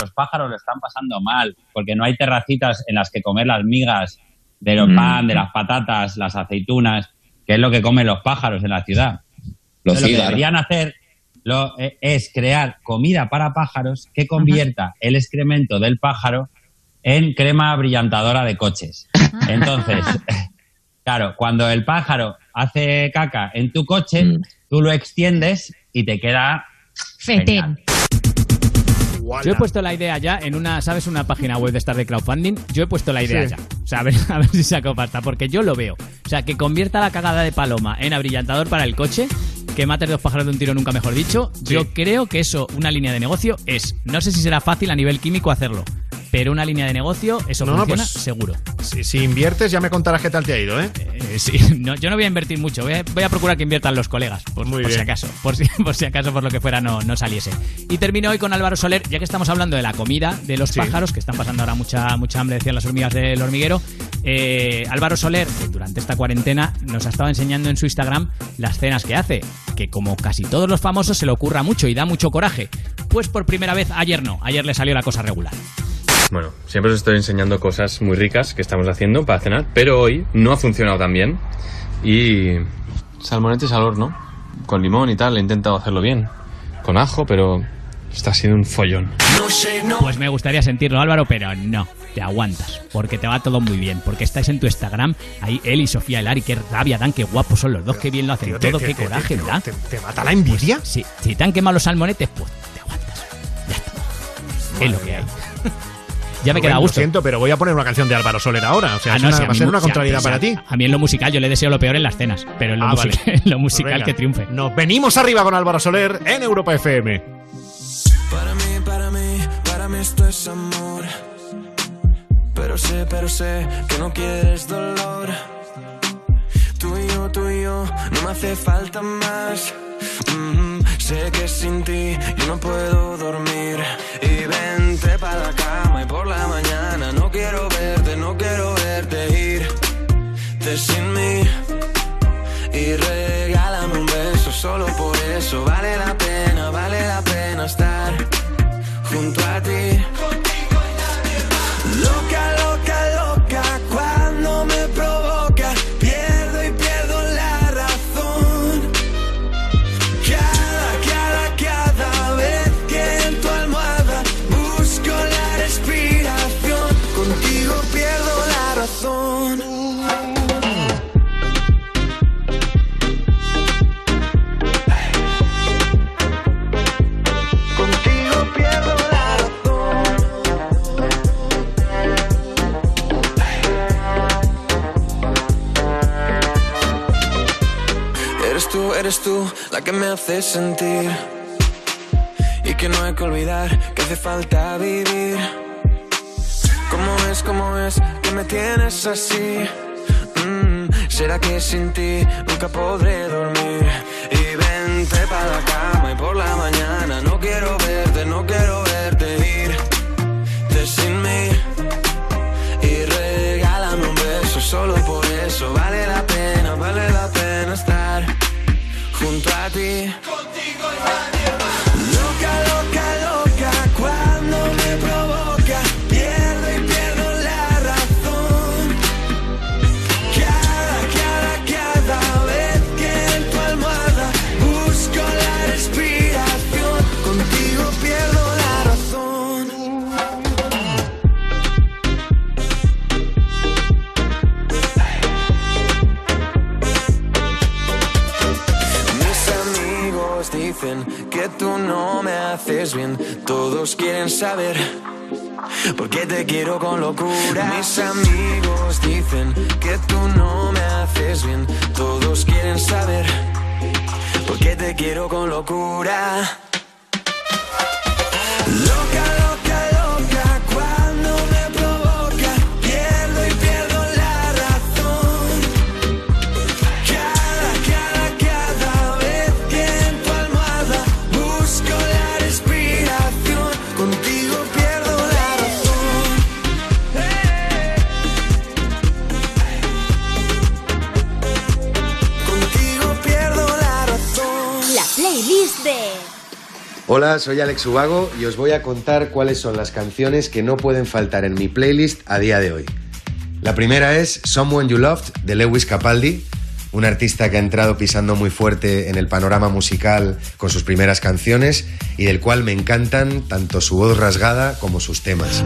Speaker 26: Los pájaros lo están pasando mal porque no hay terracitas en las que comer las migas de los
Speaker 9: Mm.
Speaker 26: pan, de las patatas, las aceitunas, que es lo que comen los pájaros en la ciudad.
Speaker 27: Los
Speaker 26: Entonces, lo que deberían hacer lo- eh, es crear comida para pájaros que convierta el excremento del pájaro en crema brillantadora de coches. Entonces, claro, cuando el pájaro hace caca en tu coche, tú lo extiendes y te queda
Speaker 28: Fetén.
Speaker 9: Yo he puesto la idea ya en una, ¿sabes? Una página web de estar de crowdfunding. Yo he puesto la idea
Speaker 2: Sí.
Speaker 9: ya. O sea, a ver, a ver si saco pasta, porque yo lo veo. O sea, que convierta la cagada de paloma en abrillantador para el coche, que mates dos pájaros de un tiro, nunca mejor dicho. Yo creo que eso, una línea de negocio, es. No sé si será fácil a nivel químico hacerlo, pero una línea de negocio, eso
Speaker 2: No, no,
Speaker 9: funciona
Speaker 2: pues-
Speaker 9: seguro.
Speaker 2: Si, si inviertes, ya me contarás qué tal te ha ido, ¿eh?
Speaker 9: Eh, sí, no, yo no voy a invertir mucho, voy a, voy a procurar que inviertan los colegas, por, por si acaso, por si, por si acaso por lo que fuera no, no saliese. Y termino hoy con Álvaro Soler, ya que estamos hablando de la comida de los
Speaker 2: Sí.
Speaker 9: pájaros, que están pasando ahora mucha, mucha hambre, decían las hormigas del hormiguero. Eh, Álvaro Soler, que durante esta cuarentena, nos ha estado enseñando en su Instagram las cenas que hace, que como casi todos los famosos se le ocurra mucho y da mucho coraje. Pues por primera vez, ayer no, ayer le salió la cosa regular.
Speaker 29: Bueno, siempre os estoy enseñando cosas muy ricas que estamos haciendo para cenar, pero hoy no ha funcionado tan bien. Y salmonetes al horno, con limón y tal, he intentado hacerlo bien. Con ajo, pero está siendo un follón.
Speaker 9: Pues me gustaría sentirlo, Álvaro, pero no, te aguantas, porque te va todo muy bien, porque estáis en tu Instagram, ahí él y Sofía Elari, qué rabia dan, qué guapos son los dos, qué bien lo hacen todo, qué coraje
Speaker 2: te- te mata la envidia?
Speaker 9: Sí, si te han quemado los salmonetes, pues te aguantas, ya está, es lo que hay. Ya me
Speaker 2: Rubén,
Speaker 9: queda a
Speaker 2: lo
Speaker 9: gusto.
Speaker 2: siento, pero voy a poner una canción de Álvaro Soler ahora. O sea,
Speaker 9: Ah, no,
Speaker 2: una-
Speaker 9: si
Speaker 2: va a ser una contrariedad para ti.
Speaker 9: A mí en lo musical yo le deseo lo peor en las cenas, pero en lo,
Speaker 2: Ah, vale.
Speaker 9: musical, en lo musical
Speaker 2: Pues venga,
Speaker 9: que triunfe.
Speaker 2: Nos venimos arriba con Álvaro Soler en Europa FM.
Speaker 11: Para mí, para mí, para mí esto es amor. Pero sé, pero sé que no quieres dolor. Tú y yo, tú y yo, no me hace falta más. Mm, sé que sin ti yo no puedo dormir. Y vente para la cama y por la mañana no quiero verte, no quiero verte irte sin mí. Y regálame un beso, solo por eso vale la pena, vale la pena estar junto a ti. Eres tú, la que me hace sentir y que no hay que olvidar que hace falta vivir. ¿Cómo es, cómo es que me tienes así? Mm, ¿Será que sin ti nunca podré dormir? Y vente para la cama y por la mañana no quiero verte, no quiero verte irte sin mí. Y regálame un beso, solo por eso vale la pena, ti. Loca, que tú no me haces bien. Todos quieren saber por qué te quiero con locura. Mis amigos dicen que tú no me haces bien. Todos quieren saber por qué te quiero con locura.
Speaker 5: Hola, soy Alex Ubago y os voy a contar cuáles son las canciones que no pueden faltar en mi playlist a día de hoy. La primera es Someone You Loved de Lewis Capaldi, un artista que ha entrado pisando muy fuerte en el panorama musical con sus primeras canciones y del cual me encantan tanto su voz rasgada como sus temas.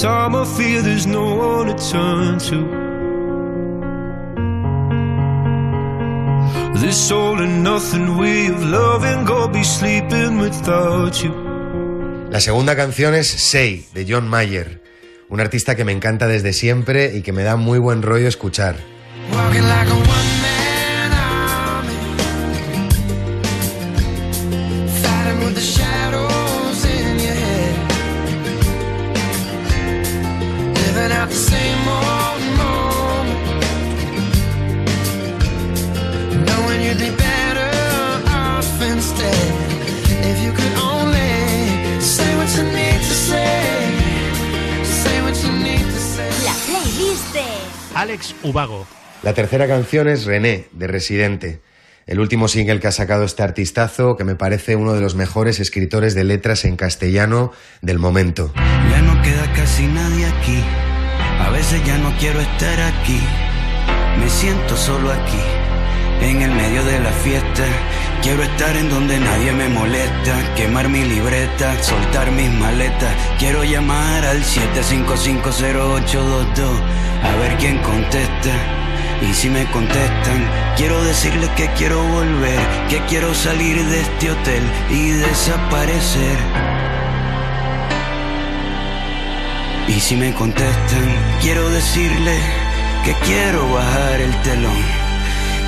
Speaker 11: Time I feel there's no one to turn to. This all and nothing way of loving, go be sleeping without you.
Speaker 5: La segunda canción es Say, de John Mayer, un artista que me encanta desde siempre y que me da muy buen rollo escuchar.
Speaker 2: Ubago.
Speaker 5: La tercera canción es René, de Residente, el último single que ha sacado este artistazo que me parece uno de los mejores escritores de letras en castellano del momento.
Speaker 28: Ya no queda casi nadie aquí. A veces ya no quiero estar aquí. Me siento solo aquí, en el medio de la fiesta. Quiero estar en donde nadie me molesta. Quemar mi libreta, soltar mis maletas. Quiero llamar al 7550822 a ver quién contesta. Y si me contestan, quiero decirles que quiero volver, que quiero salir de este hotel y desaparecer. Y si me contestan, quiero decirles que quiero bajar el telón,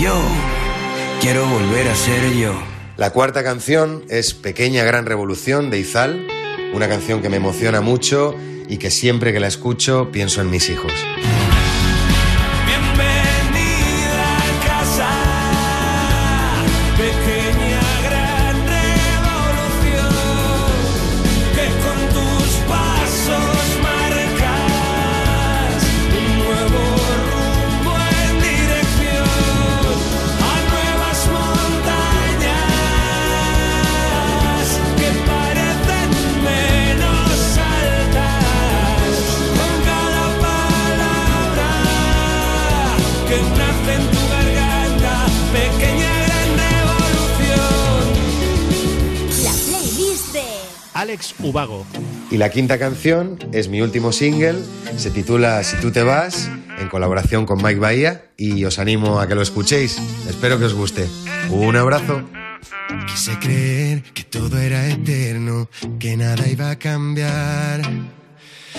Speaker 28: Yo quiero volver a ser yo.
Speaker 5: La cuarta canción es Pequeña Gran Revolución de Izal, una canción que me emociona mucho y que siempre que la escucho pienso en mis hijos.
Speaker 2: Ubago.
Speaker 5: Y la quinta canción es mi último single, se titula Si tú te vas, en colaboración con Mike Bahía, y os animo a que lo escuchéis. Espero que os guste. Un abrazo.
Speaker 6: Quise creer que todo era eterno, que nada iba a cambiar.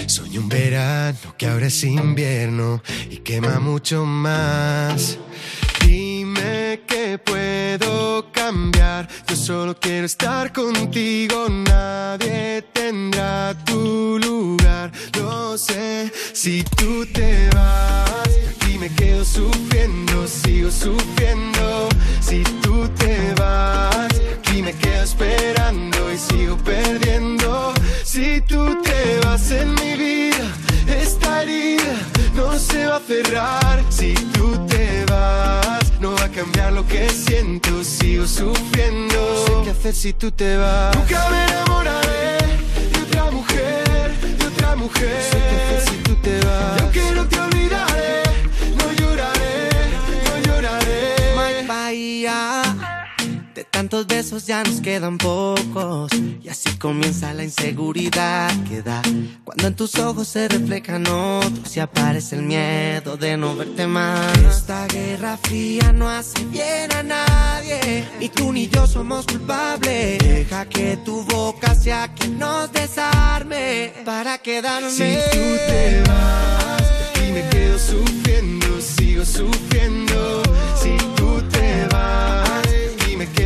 Speaker 6: Soy un verano que ahora es invierno y quema mucho más. Dime que puedo yo solo quiero estar contigo, nadie tendrá tu lugar. Lo sé, si tú te vas, y me quedo sufriendo, sigo sufriendo. Si tú te vas, y me quedo esperando y sigo perdiendo. Si tú te vas en mi vida, esta herida no se va a cerrar. Si tú te vas, no va a cambiar lo que siento, sigo sufriendo. No sé qué hacer si tú te vas. Nunca me enamoraré de otra mujer, de otra mujer. No sé qué hacer si tú te vas. Y aunque no te olvidaré, no lloraré, no lloraré.
Speaker 11: Mike Bahía, te
Speaker 30: tantos besos ya nos quedan pocos. Y así comienza la inseguridad que da. Cuando en tus ojos se reflejan otros y aparece el miedo de no verte más. Esta guerra fría no hace bien a nadie. Ni tú ni yo somos culpables. Deja que tu boca sea quien nos desarme para quedarme.
Speaker 6: Si tú te vas y me quedo sufriendo, sigo sufriendo. Si tú te vas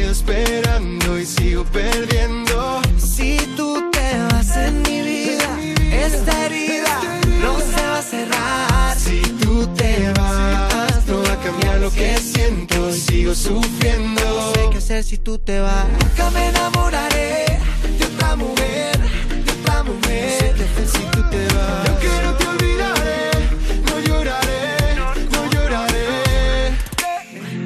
Speaker 6: esperando y sigo perdiendo.
Speaker 30: Si tú te vas en mi vida, esta herida no se va a cerrar.
Speaker 6: Si tú te vas, no va a cambiar lo que siento, sigo sufriendo.
Speaker 30: No sé qué hacer si tú te vas. Nunca me enamoraré de otra mujer, de otra mujer.
Speaker 6: No sé qué hacer si tú te vas. Y aunque no te olvidaré, no lloraré, no lloraré.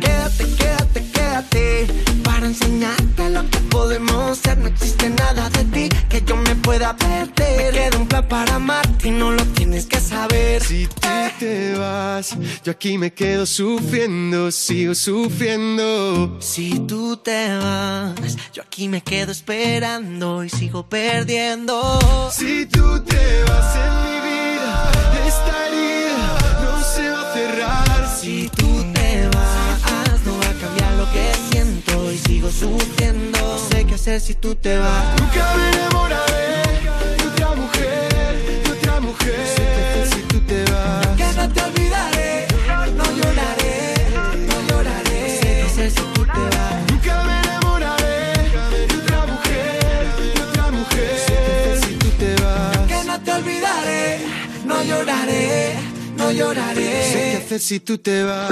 Speaker 30: Quédate, quédate, quédate Para enseñarte lo que podemos ser No existe nada de ti que yo me pueda perder Me queda un plan para amarte y no lo tienes que saber
Speaker 6: Si tú te vas, yo aquí me quedo sufriendo, sigo sufriendo.
Speaker 30: Si tú te vas, yo aquí me quedo esperando y sigo perdiendo
Speaker 6: Si tú te vas en mi vida, esta herida no se va a cerrar.
Speaker 30: Si tú sigo sufriendo. No sé qué hacer si tú te vas.
Speaker 6: Nunca me enamoraré de otra mujer, de otra mujer. No sé qué hacer si tú te vas.
Speaker 30: Que no te olvidaré, no lloraré, no lloraré. No sé qué hacer si tú te vas.
Speaker 6: Nunca me enamoraré de otra mujer, de otra mujer. No sé qué hacer si tú te vas.
Speaker 30: Que no te olvidaré, no lloraré, no lloraré.
Speaker 6: No sé qué hacer si tú te vas.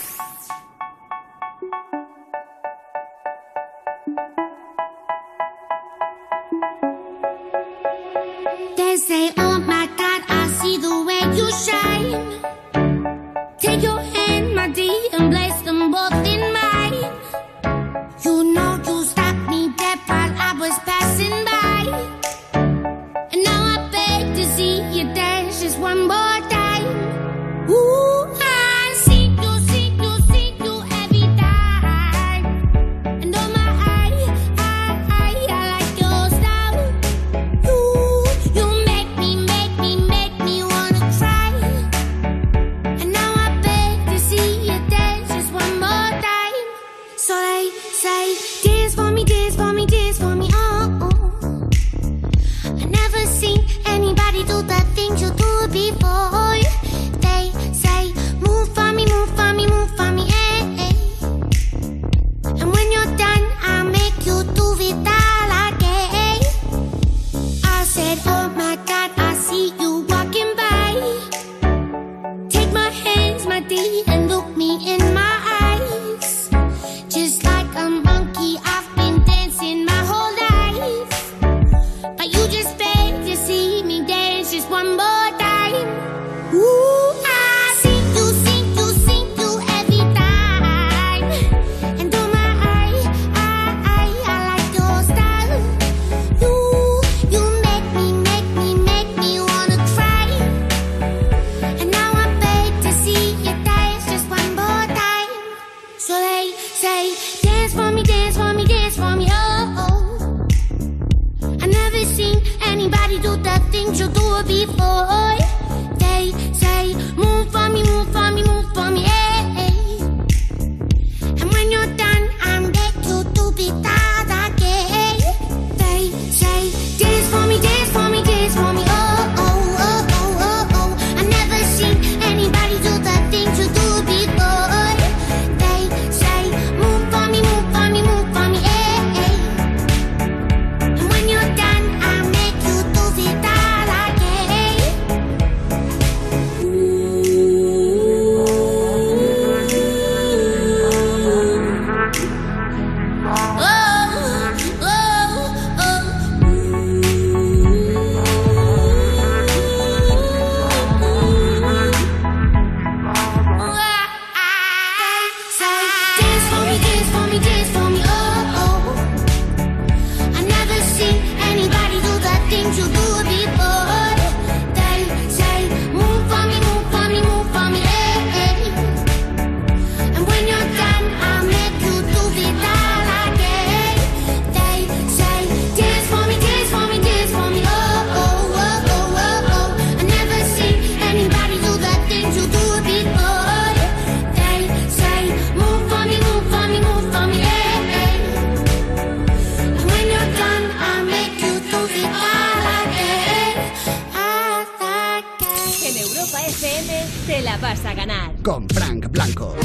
Speaker 1: Vas a ganar.
Speaker 15: Con Frank Blanco.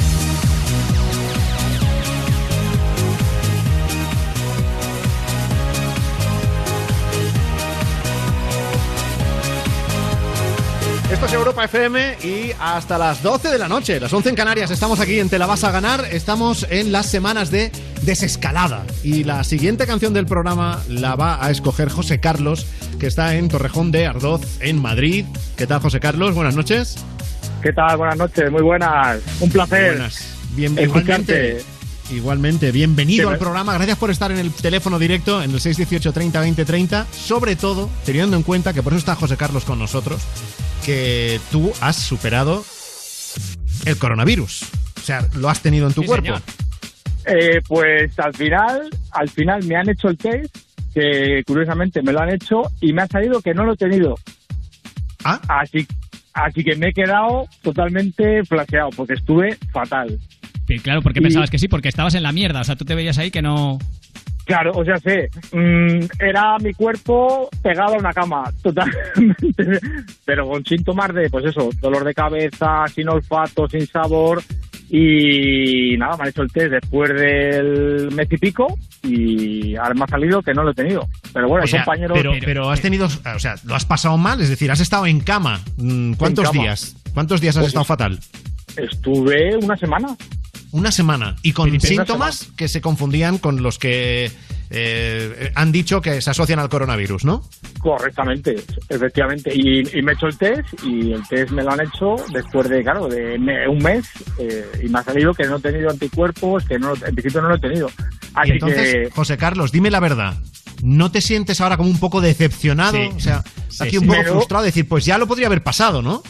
Speaker 2: Esto es Europa FM y hasta las 12 de la noche, las 11 en Canarias, estamos aquí en Te la vas a ganar, estamos en las semanas de desescalada y la siguiente canción del programa la va a escoger José Carlos, que está en Torrejón de Ardoz, en Madrid. ¿Qué tal José Carlos? Buenas noches.
Speaker 31: ¿Qué tal? Buenas noches, muy buenas. Un placer.
Speaker 2: Buenas. Bien, igualmente, igualmente, bienvenido
Speaker 31: Sí,
Speaker 2: al programa. Gracias por estar en el teléfono directo en el 618 30 20 30. Sobre todo, teniendo en cuenta que por eso está José Carlos con nosotros, que tú has superado el coronavirus. O sea, lo has tenido en tu
Speaker 31: Sí,
Speaker 2: cuerpo.
Speaker 31: señor. Eh, pues al final, al final me han hecho el test, que curiosamente me lo han hecho y me ha salido que no lo he tenido.
Speaker 2: ¿Ah?
Speaker 31: Así, así que me he quedado totalmente flasheado porque estuve fatal.
Speaker 9: Sí, claro, porque
Speaker 31: Y-
Speaker 9: pensabas que sí, porque estabas en la mierda. O sea, tú te veías ahí que no.
Speaker 31: Claro, o sea, sé, mm, era mi cuerpo pegado a una cama, totalmente, pero con síntomas de, pues eso, dolor de cabeza, sin olfato, sin sabor, y nada, me han hecho el test después del mes y pico, y ahora me ha salido que no lo he tenido. Pero bueno,
Speaker 2: O sea,
Speaker 31: compañero...
Speaker 2: pero, pero has tenido, o sea, lo has pasado mal, es decir, has estado en cama. Mm, ¿Cuántos
Speaker 31: cama.
Speaker 2: días? ¿Cuántos días has
Speaker 31: Pues-
Speaker 2: estado fatal?
Speaker 31: Estuve una semana.
Speaker 2: Una semana. Y con síntomas que se confundían con los que eh, han dicho que se asocian al coronavirus, ¿no?
Speaker 31: Correctamente, efectivamente. Y, y me he hecho el test y el test me lo han hecho después de, claro, de me- un mes eh, y me ha salido que no he tenido anticuerpos, que no, en principio no lo he tenido. Así
Speaker 2: y entonces,
Speaker 31: que...
Speaker 2: José Carlos, dime la verdad. ¿No te sientes ahora como un poco decepcionado?
Speaker 31: Sí.
Speaker 2: O sea,
Speaker 31: Sí,
Speaker 2: aquí
Speaker 31: sí.
Speaker 2: un poco
Speaker 31: Pero-
Speaker 2: frustrado, decir, pues ya lo podría haber pasado, ¿no?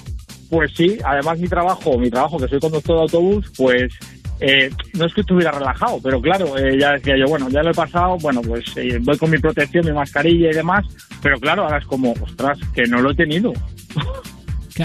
Speaker 31: Pues sí, además mi trabajo, mi trabajo que soy conductor de autobús, pues eh, no es que estuviera relajado, pero claro, eh, ya decía yo, bueno, ya lo he pasado, bueno, pues eh, voy con mi protección, mi mascarilla y demás, pero claro, ahora es como, ostras, que no lo he tenido.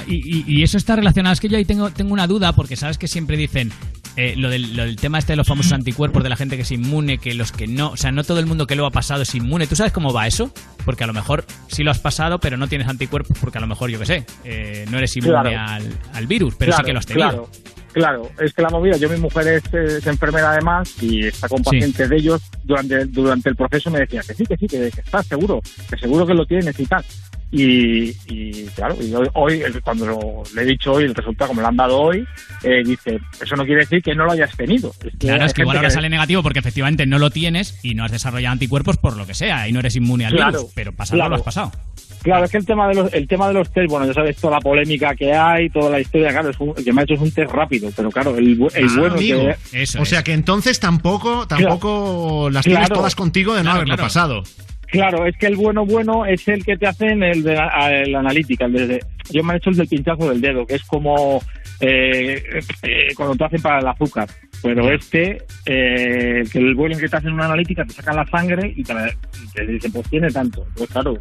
Speaker 9: Y, y- y eso está relacionado. Es que yo ahí tengo, tengo una duda, porque sabes que siempre dicen eh, lo, del, lo del tema este de los famosos anticuerpos, de la gente que es inmune, que los que no. O sea, no todo el mundo que lo ha pasado es inmune. ¿Tú sabes cómo va eso? Porque a lo mejor sí lo has pasado, pero no tienes anticuerpos, porque a lo mejor, yo qué sé, eh, no eres inmune
Speaker 31: Claro.
Speaker 9: al, al virus, pero sí que lo has tenido.
Speaker 31: Claro, claro, es que la movida, yo mi mujer es, es enfermera además y está con
Speaker 9: Sí.
Speaker 31: pacientes de ellos, durante, durante el proceso me decía que sí, que sí, que, que estás seguro, que seguro que lo tienes y tal. Y, y, claro, y hoy, hoy, cuando lo- le he dicho hoy el resultado, como me lo han dado hoy, eh, dice, eso no quiere decir que no lo hayas tenido. Es que
Speaker 9: Claro, es que igual ahora sale negativo porque efectivamente no lo tienes y no has desarrollado anticuerpos por lo que sea y no eres inmune al
Speaker 31: Claro,
Speaker 9: virus, pero pasarlo
Speaker 31: claro.
Speaker 9: lo has pasado.
Speaker 31: Claro, es que el tema de los, el tema de los test, bueno, ya sabes toda la polémica que hay, toda la historia, claro, es un- el que me ha hecho es un test rápido, pero claro, el, el
Speaker 2: Ah,
Speaker 31: bueno
Speaker 2: amigo.
Speaker 31: que...
Speaker 2: o sea que entonces tampoco, tampoco las tienes
Speaker 31: Claro.
Speaker 2: todas contigo de no
Speaker 31: Claro,
Speaker 2: haberlo
Speaker 31: claro.
Speaker 2: pasado.
Speaker 31: Claro, es que el bueno bueno es el que te hacen el de la, el analítica, el de, yo me han hecho el del pinchazo del dedo, que es como eh, eh, cuando te hacen para el azúcar. Pero este, eh, que el bueno es que te hacen una analítica, te sacan la sangre y te, te dicen, pues tiene tanto. Pues claro.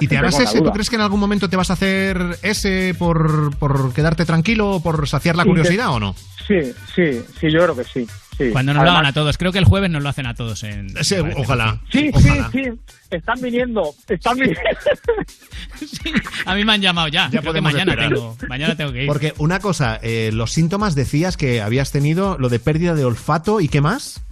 Speaker 2: ¿Y te harás ese? ¿Tú crees que en algún momento te vas a hacer ese por, por quedarte tranquilo o por saciar la
Speaker 31: Sí,
Speaker 2: curiosidad o no?
Speaker 31: Sí, sí, sí, yo creo que sí. sí.
Speaker 9: Cuando nos lo hagan a todos. Creo que el jueves nos lo hacen a todos. En,
Speaker 2: ojalá.
Speaker 31: Sí, sí, sí. Están viniendo, están viniendo.
Speaker 9: A mí me han llamado ya. Creo que mañana
Speaker 2: esperar.
Speaker 9: tengo, mañana tengo que ir.
Speaker 2: Porque una cosa, eh, los síntomas decías que habías tenido lo de pérdida de olfato y qué más?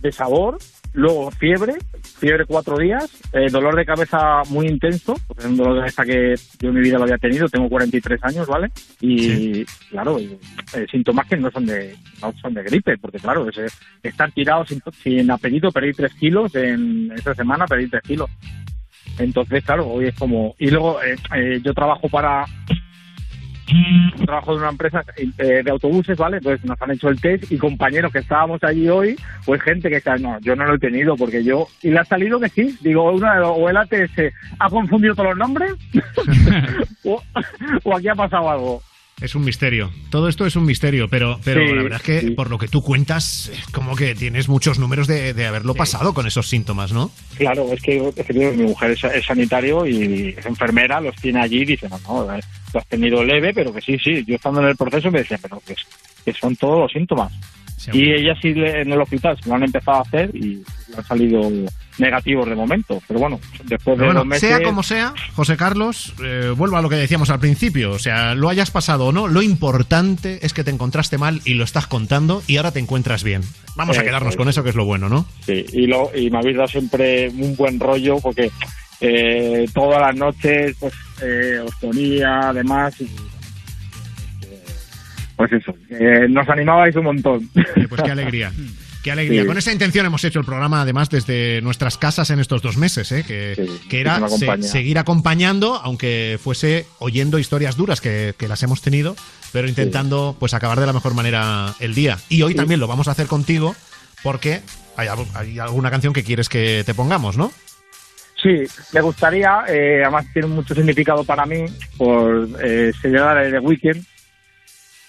Speaker 31: de sabor, luego fiebre, fiebre cuatro días, eh, dolor de cabeza muy intenso, porque es un dolor de cabeza que yo en mi vida lo había tenido, tengo 43 años, ¿vale? Y claro, eh, síntomas que no son de no son de gripe, porque claro, es, estar tirado sin, sin apetito, perdí tres kilos en esta semana, perdí tres kilos. Entonces, claro, hoy es como... Y luego eh, eh, yo trabajo para trabajo de una empresa eh, de autobuses, ¿vale? Entonces nos han hecho el test y compañeros que estábamos allí hoy, pues gente que está, no, yo no lo he tenido porque yo, y le ha salido que sí, digo, una, o el ATS ha confundido todos los nombres, o, o aquí ha pasado algo.
Speaker 2: Es un misterio. Todo esto es un misterio, pero, pero
Speaker 31: Sí,
Speaker 2: la verdad es que por lo que tú cuentas, es como que tienes muchos números de, de haberlo pasado con esos síntomas, ¿no?
Speaker 31: Claro, es que, es que mi mujer es, es sanitario y es enfermera, los tiene allí y dice, no, no, eh, lo has tenido leve, pero que sí, sí. Yo estando en el proceso me decía, pero que son todos los síntomas. Y ella sí le- en el hospital se lo han empezado a hacer y han salido negativos de momento. Pero bueno, después de
Speaker 2: Pero bueno,
Speaker 31: dos meses...
Speaker 2: sea como sea, José Carlos, eh, vuelvo a lo que decíamos al principio, o sea, lo hayas pasado o no, lo importante es que te encontraste mal y lo estás contando y ahora te encuentras bien. Vamos a quedarnos con eso que es lo bueno, ¿no?
Speaker 31: Sí, y, lo, y me habéis dado siempre un buen rollo porque eh, todas las noches pues eh, os ponía además y pues eso, eh, nos animabais un montón.
Speaker 2: Pues qué alegría. Qué alegría.
Speaker 31: Sí.
Speaker 2: Con esa intención hemos hecho el programa, además, desde nuestras casas en estos dos meses, ¿eh? que, que era se- seguir acompañando, aunque fuese oyendo historias duras que, que las hemos tenido, pero intentando pues acabar de la mejor manera el día. Y hoy también lo vamos a hacer contigo, porque hay, al- hay alguna canción que quieres que te pongamos, ¿no?
Speaker 31: Sí, me gustaría, eh, además tiene mucho significado para mí, por eh, señora de The Weeknd,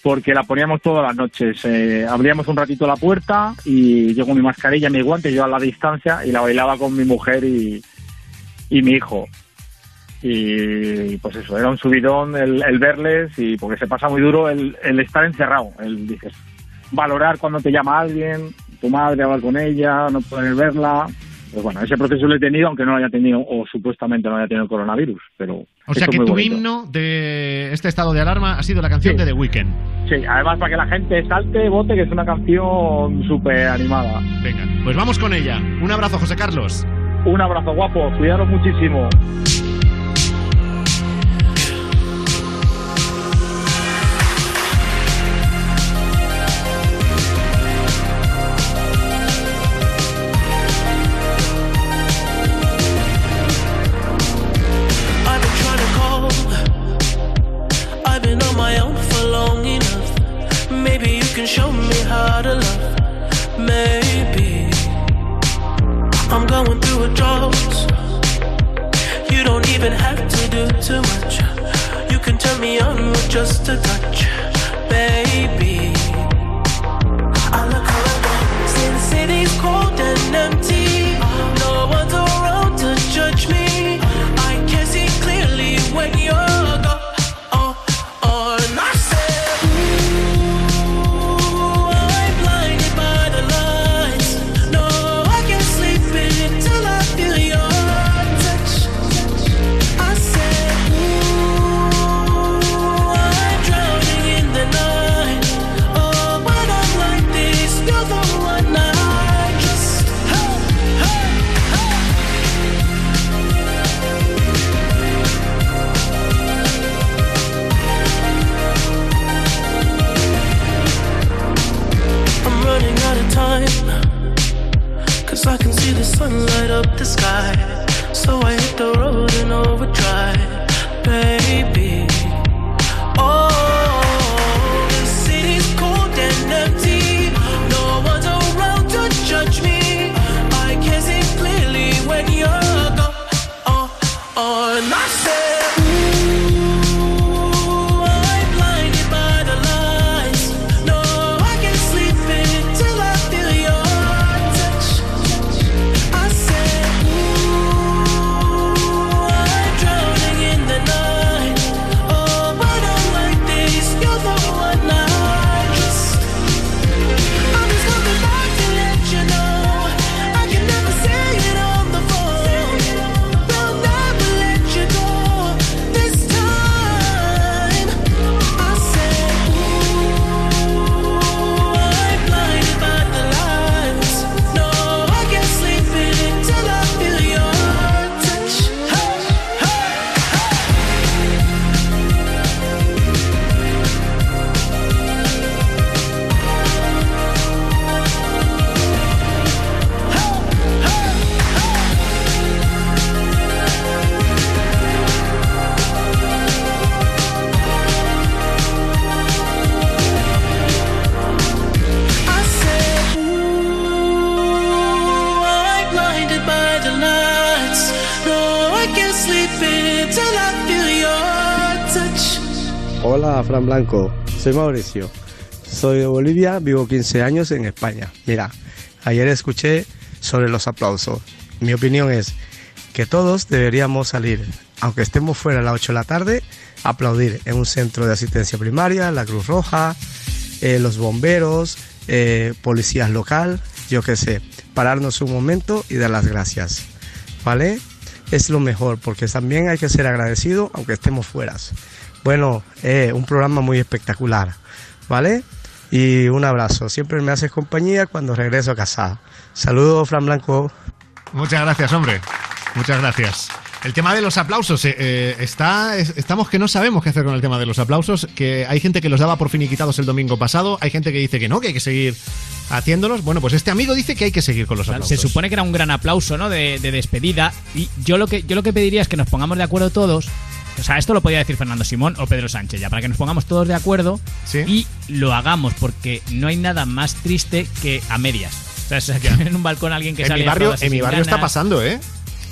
Speaker 31: porque la poníamos todas las noches. Eh, abríamos un ratito la puerta y yo con mi mascarilla, mi guante, yo a la distancia y la bailaba con mi mujer y, y mi hijo. Y pues eso, era un subidón el, verles y porque se pasa muy duro el, el estar encerrado. El, dices, valorar cuando te llama alguien, tu madre, hablar con ella, no poder verla. Pues bueno, ese proceso lo he tenido, aunque no lo haya tenido, o supuestamente no haya tenido el coronavirus, pero...
Speaker 2: O sea que tu
Speaker 31: bonito.
Speaker 2: himno de este estado de alarma ha sido la canción de The Weeknd.
Speaker 31: Sí, además para que la gente salte, vote, que es una canción súper animada.
Speaker 2: Venga, pues vamos con ella. Un abrazo, José Carlos.
Speaker 31: Un abrazo guapo, cuidaros muchísimo.
Speaker 32: Drought. You don't even have to do too much. You can turn me on with just a touch, baby. I look around, since city's cold and empty.
Speaker 33: Blanco. Soy Mauricio. Soy de Bolivia, vivo 15 años en España. Mira, ayer escuché sobre los aplausos. Mi opinión es que todos deberíamos salir, aunque estemos fuera a las 8 de la tarde, aplaudir en un centro de asistencia primaria, la Cruz Roja, eh, los bomberos, eh, policías local, yo qué sé. pararnos un momento y dar las gracias. ¿Vale? Es lo mejor, porque también hay que ser agradecido aunque estemos fuera. Bueno, eh, un programa muy espectacular. ¿Vale? Y un abrazo. Siempre me haces compañía cuando regreso a casa. Saludos, Fran Blanco.
Speaker 2: Muchas gracias, hombre. Muchas gracias. El tema de los aplausos, eh, eh, está, es- estamos que no sabemos qué hacer con el tema de los aplausos, que hay gente que los daba por finiquitados el domingo pasado, hay gente que dice que no, que hay que seguir haciéndolos. Bueno, pues este amigo dice que hay que seguir con los aplausos.
Speaker 9: Se supone que era un gran aplauso, ¿no? De, de despedida. Y yo lo que yo lo que pediría es que nos pongamos de acuerdo todos. O sea, esto lo podía decir Fernando Simón o Pedro Sánchez, ya para que nos pongamos todos de acuerdo y lo hagamos, porque no hay nada más triste que a medias. O sea, que en un balcón alguien que
Speaker 2: en
Speaker 9: sale
Speaker 2: mi barrio, en mi barrio está pasando, ¿eh?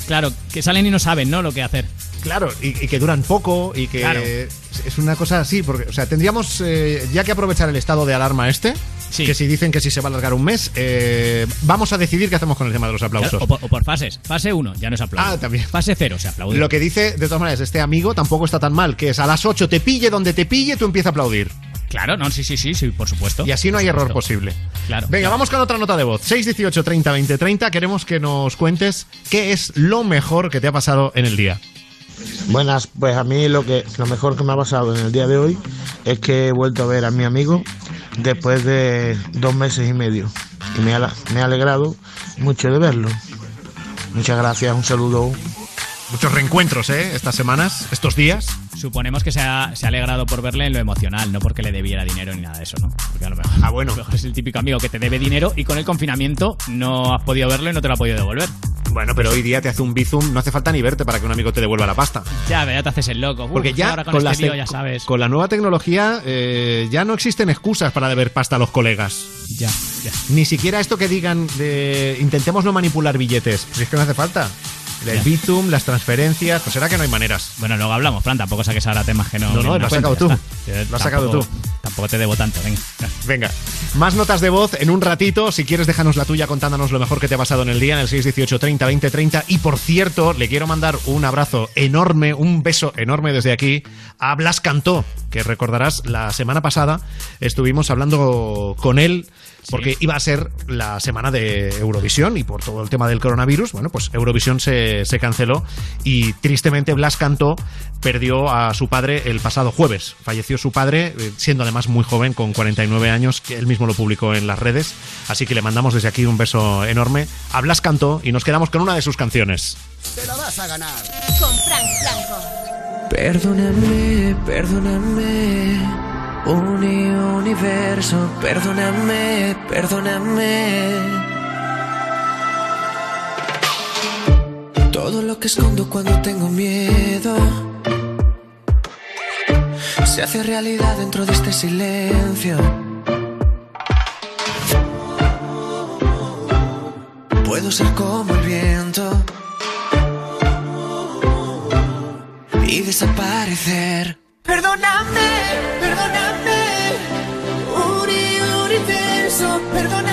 Speaker 9: Claro, que salen y no saben, ¿no? Lo que hacer.
Speaker 2: Claro, y, y que duran poco y que
Speaker 9: Claro.
Speaker 2: es una cosa así, porque, o sea, tendríamos eh, ya que aprovechar el estado de alarma este, que si dicen que si se va a alargar un mes, eh, vamos a decidir qué hacemos con el tema de los aplausos.
Speaker 9: Claro, o, por, o por fases. Fase 1, ya no se aplaude.
Speaker 2: Ah, también.
Speaker 9: Fase 0, se aplaude.
Speaker 2: Lo que dice, de todas maneras, este amigo tampoco está tan mal, que es a las 8 te pille donde te pille, tú empiezas a aplaudir.
Speaker 9: Claro, no, sí, sí, sí, sí, por supuesto.
Speaker 2: Y así no hay error posible.
Speaker 9: Claro.
Speaker 2: Venga, vamos con otra nota de voz. 618 30 20 30. Queremos que nos cuentes qué es lo mejor que te ha pasado en el día.
Speaker 10: Buenas, pues a mí lo que lo mejor que me ha pasado en el día de hoy es que he vuelto a ver a mi amigo después de dos meses y medio y me ha, me ha alegrado mucho de verlo. Muchas gracias, un saludo.
Speaker 2: Muchos reencuentros, ¿eh? Estas semanas, estos días.
Speaker 9: Suponemos que se ha, se ha alegrado por verle en lo emocional, no porque le debiera dinero ni nada de eso, ¿no? Porque a lo mejor,
Speaker 2: ah, bueno.
Speaker 9: a lo mejor es el típico amigo que te debe dinero y con el confinamiento no has podido verlo y no te lo ha podido devolver.
Speaker 2: Bueno, pero hoy día te hace un bizum, no hace falta ni verte para que un amigo te devuelva la pasta.
Speaker 9: Ya, ya te haces el loco. Uf,
Speaker 2: Porque ya
Speaker 9: ahora con,
Speaker 2: con,
Speaker 9: este lío
Speaker 2: te-
Speaker 9: ya sabes.
Speaker 2: con la nueva tecnología eh, ya no existen excusas para deber pasta a los colegas.
Speaker 9: Ya, ya.
Speaker 2: Ni siquiera esto que digan de intentemos no manipular billetes. Si es que no hace falta. El
Speaker 9: Ya.
Speaker 2: Bizum, las transferencias, pues será que no hay maneras.
Speaker 9: Bueno, luego hablamos, Fran, tampoco saques ahora temas que no.
Speaker 2: No, no, lo has sacado tú. Lo has sacado tú.
Speaker 9: Tampoco te debo tanto, venga.
Speaker 2: Venga, más notas de voz en un ratito. Si quieres, déjanos la tuya contándonos lo mejor que te ha pasado en el día en el 618 30 20 30. Y por cierto, le quiero mandar un abrazo enorme, un beso enorme desde aquí a Blas Cantó, que recordarás la semana pasada estuvimos hablando con él. Porque iba a ser la semana de Eurovisión y por todo el tema del coronavirus, bueno, pues Eurovisión se, se canceló y tristemente Blas Cantó perdió a su padre el pasado jueves. Falleció su padre, eh, siendo además muy joven, con 49 años, que él mismo lo publicó en las redes. Así que le mandamos desde aquí un beso enorme a Blas Cantó y nos quedamos con una de sus canciones.
Speaker 12: Te la vas a ganar.
Speaker 1: Con Frank Blanco.
Speaker 8: Perdóname, perdóname. Uni universo, perdóname, perdóname. Todo lo que escondo cuando tengo miedo se hace realidad dentro de este silencio. Puedo ser como el viento y desaparecer. Perdóname, perdóname, Uni universo, perdóname, perdóname,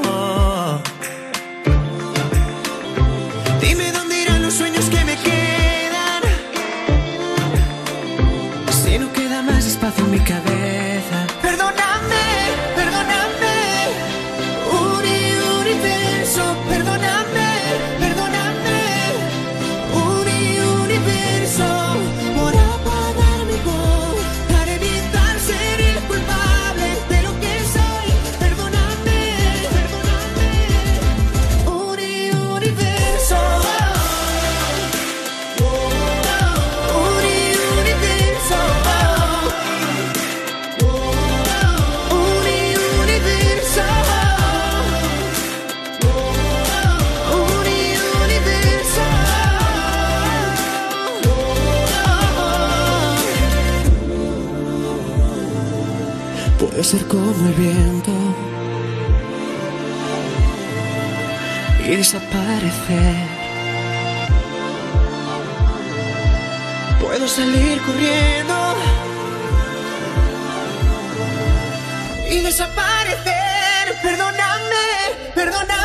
Speaker 8: Ser
Speaker 11: como el viento y desaparecer. Puedo salir corriendo y desaparecer. Perdóname, perdóname.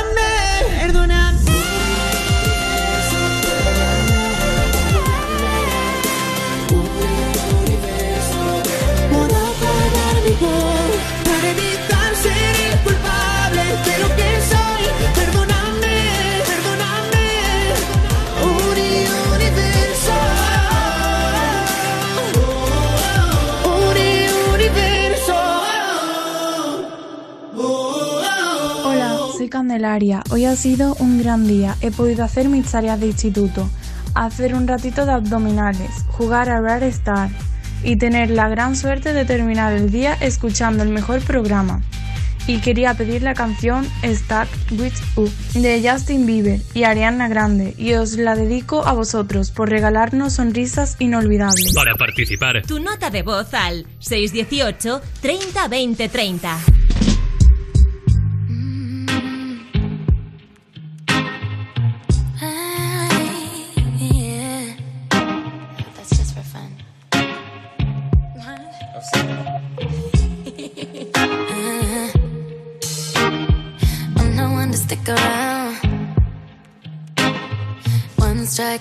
Speaker 34: Hoy ha sido un gran día. He podido hacer mis tareas de instituto, hacer un ratito de abdominales, jugar a Rare Star y tener la gran suerte de terminar el día escuchando el mejor programa. Y quería pedir la canción Stuck With You de Justin Bieber y Ariana Grande y os la dedico a vosotros por regalarnos sonrisas inolvidables.
Speaker 3: Para participar,
Speaker 1: Tu nota de voz al 618 30 20 30.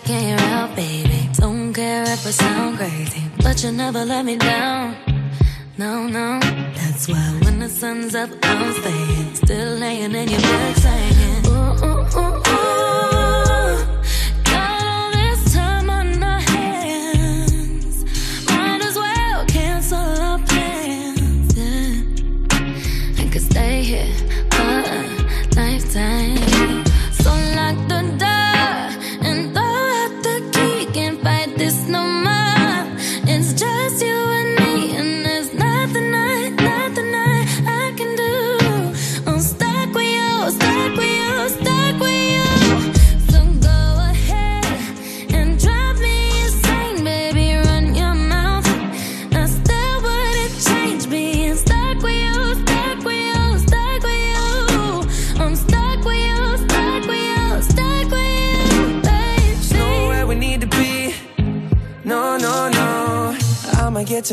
Speaker 23: And you're out, baby. Don't care if I sound crazy, but you never let me down. No, no, that's why when the sun's up, I'm staying. Still laying in your bed saying,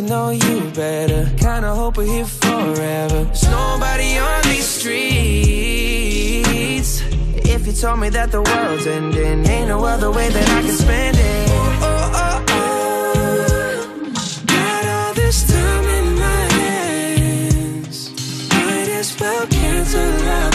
Speaker 11: know you better. Kinda hope we're here forever. There's nobody on these streets. If you told me that the world's ending, ain't no other way that I can spend it. Oh, oh, oh, oh. Got all this time in my hands. Might as well cancel our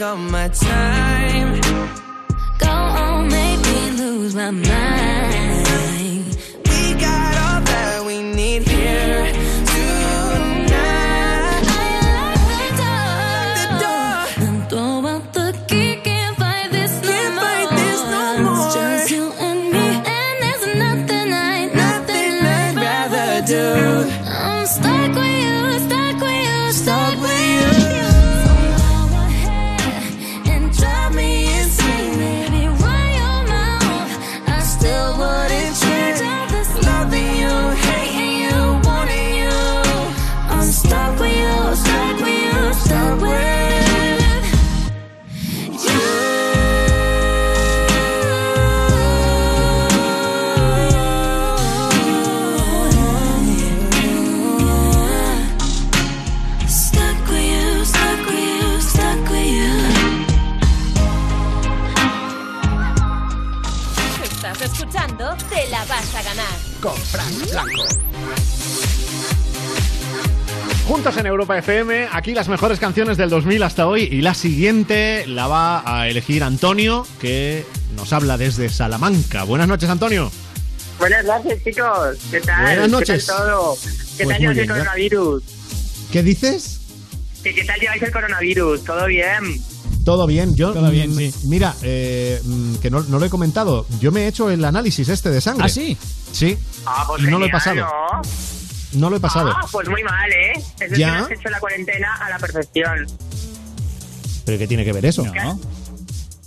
Speaker 11: Oh, all my time.
Speaker 23: Go on, make me lose my mind.
Speaker 2: Juntos en Europa FM, aquí las mejores canciones del 2000 hasta hoy y la siguiente la va a elegir Antonio, que nos habla desde Salamanca. Buenas noches, Antonio.
Speaker 35: Buenas noches, chicos. ¿Qué tal?
Speaker 2: Buenas noches.
Speaker 35: ¿Qué tal todo? ¿Qué
Speaker 2: Pues
Speaker 35: tal lleváis el coronavirus?
Speaker 2: ¿Qué dices?
Speaker 35: ¿Qué, ¿Qué tal lleváis el coronavirus? ¿Todo bien?
Speaker 2: Todo bien, yo.
Speaker 9: Todo bien,
Speaker 2: mm,
Speaker 9: sí.
Speaker 2: Mira, eh, mm, que no, no lo he comentado. Yo me he hecho el análisis este de sangre.
Speaker 9: ¿Ah, sí?
Speaker 2: Sí.
Speaker 35: Ah, pues
Speaker 2: y no lo he
Speaker 35: genial,
Speaker 2: pasado.
Speaker 35: ¿no?
Speaker 2: No lo he pasado.
Speaker 35: Ah, pues muy mal, ¿eh? Es
Speaker 2: ¿Ya?
Speaker 35: que has hecho la cuarentena a la perfección.
Speaker 2: ¿Pero qué tiene que ver eso?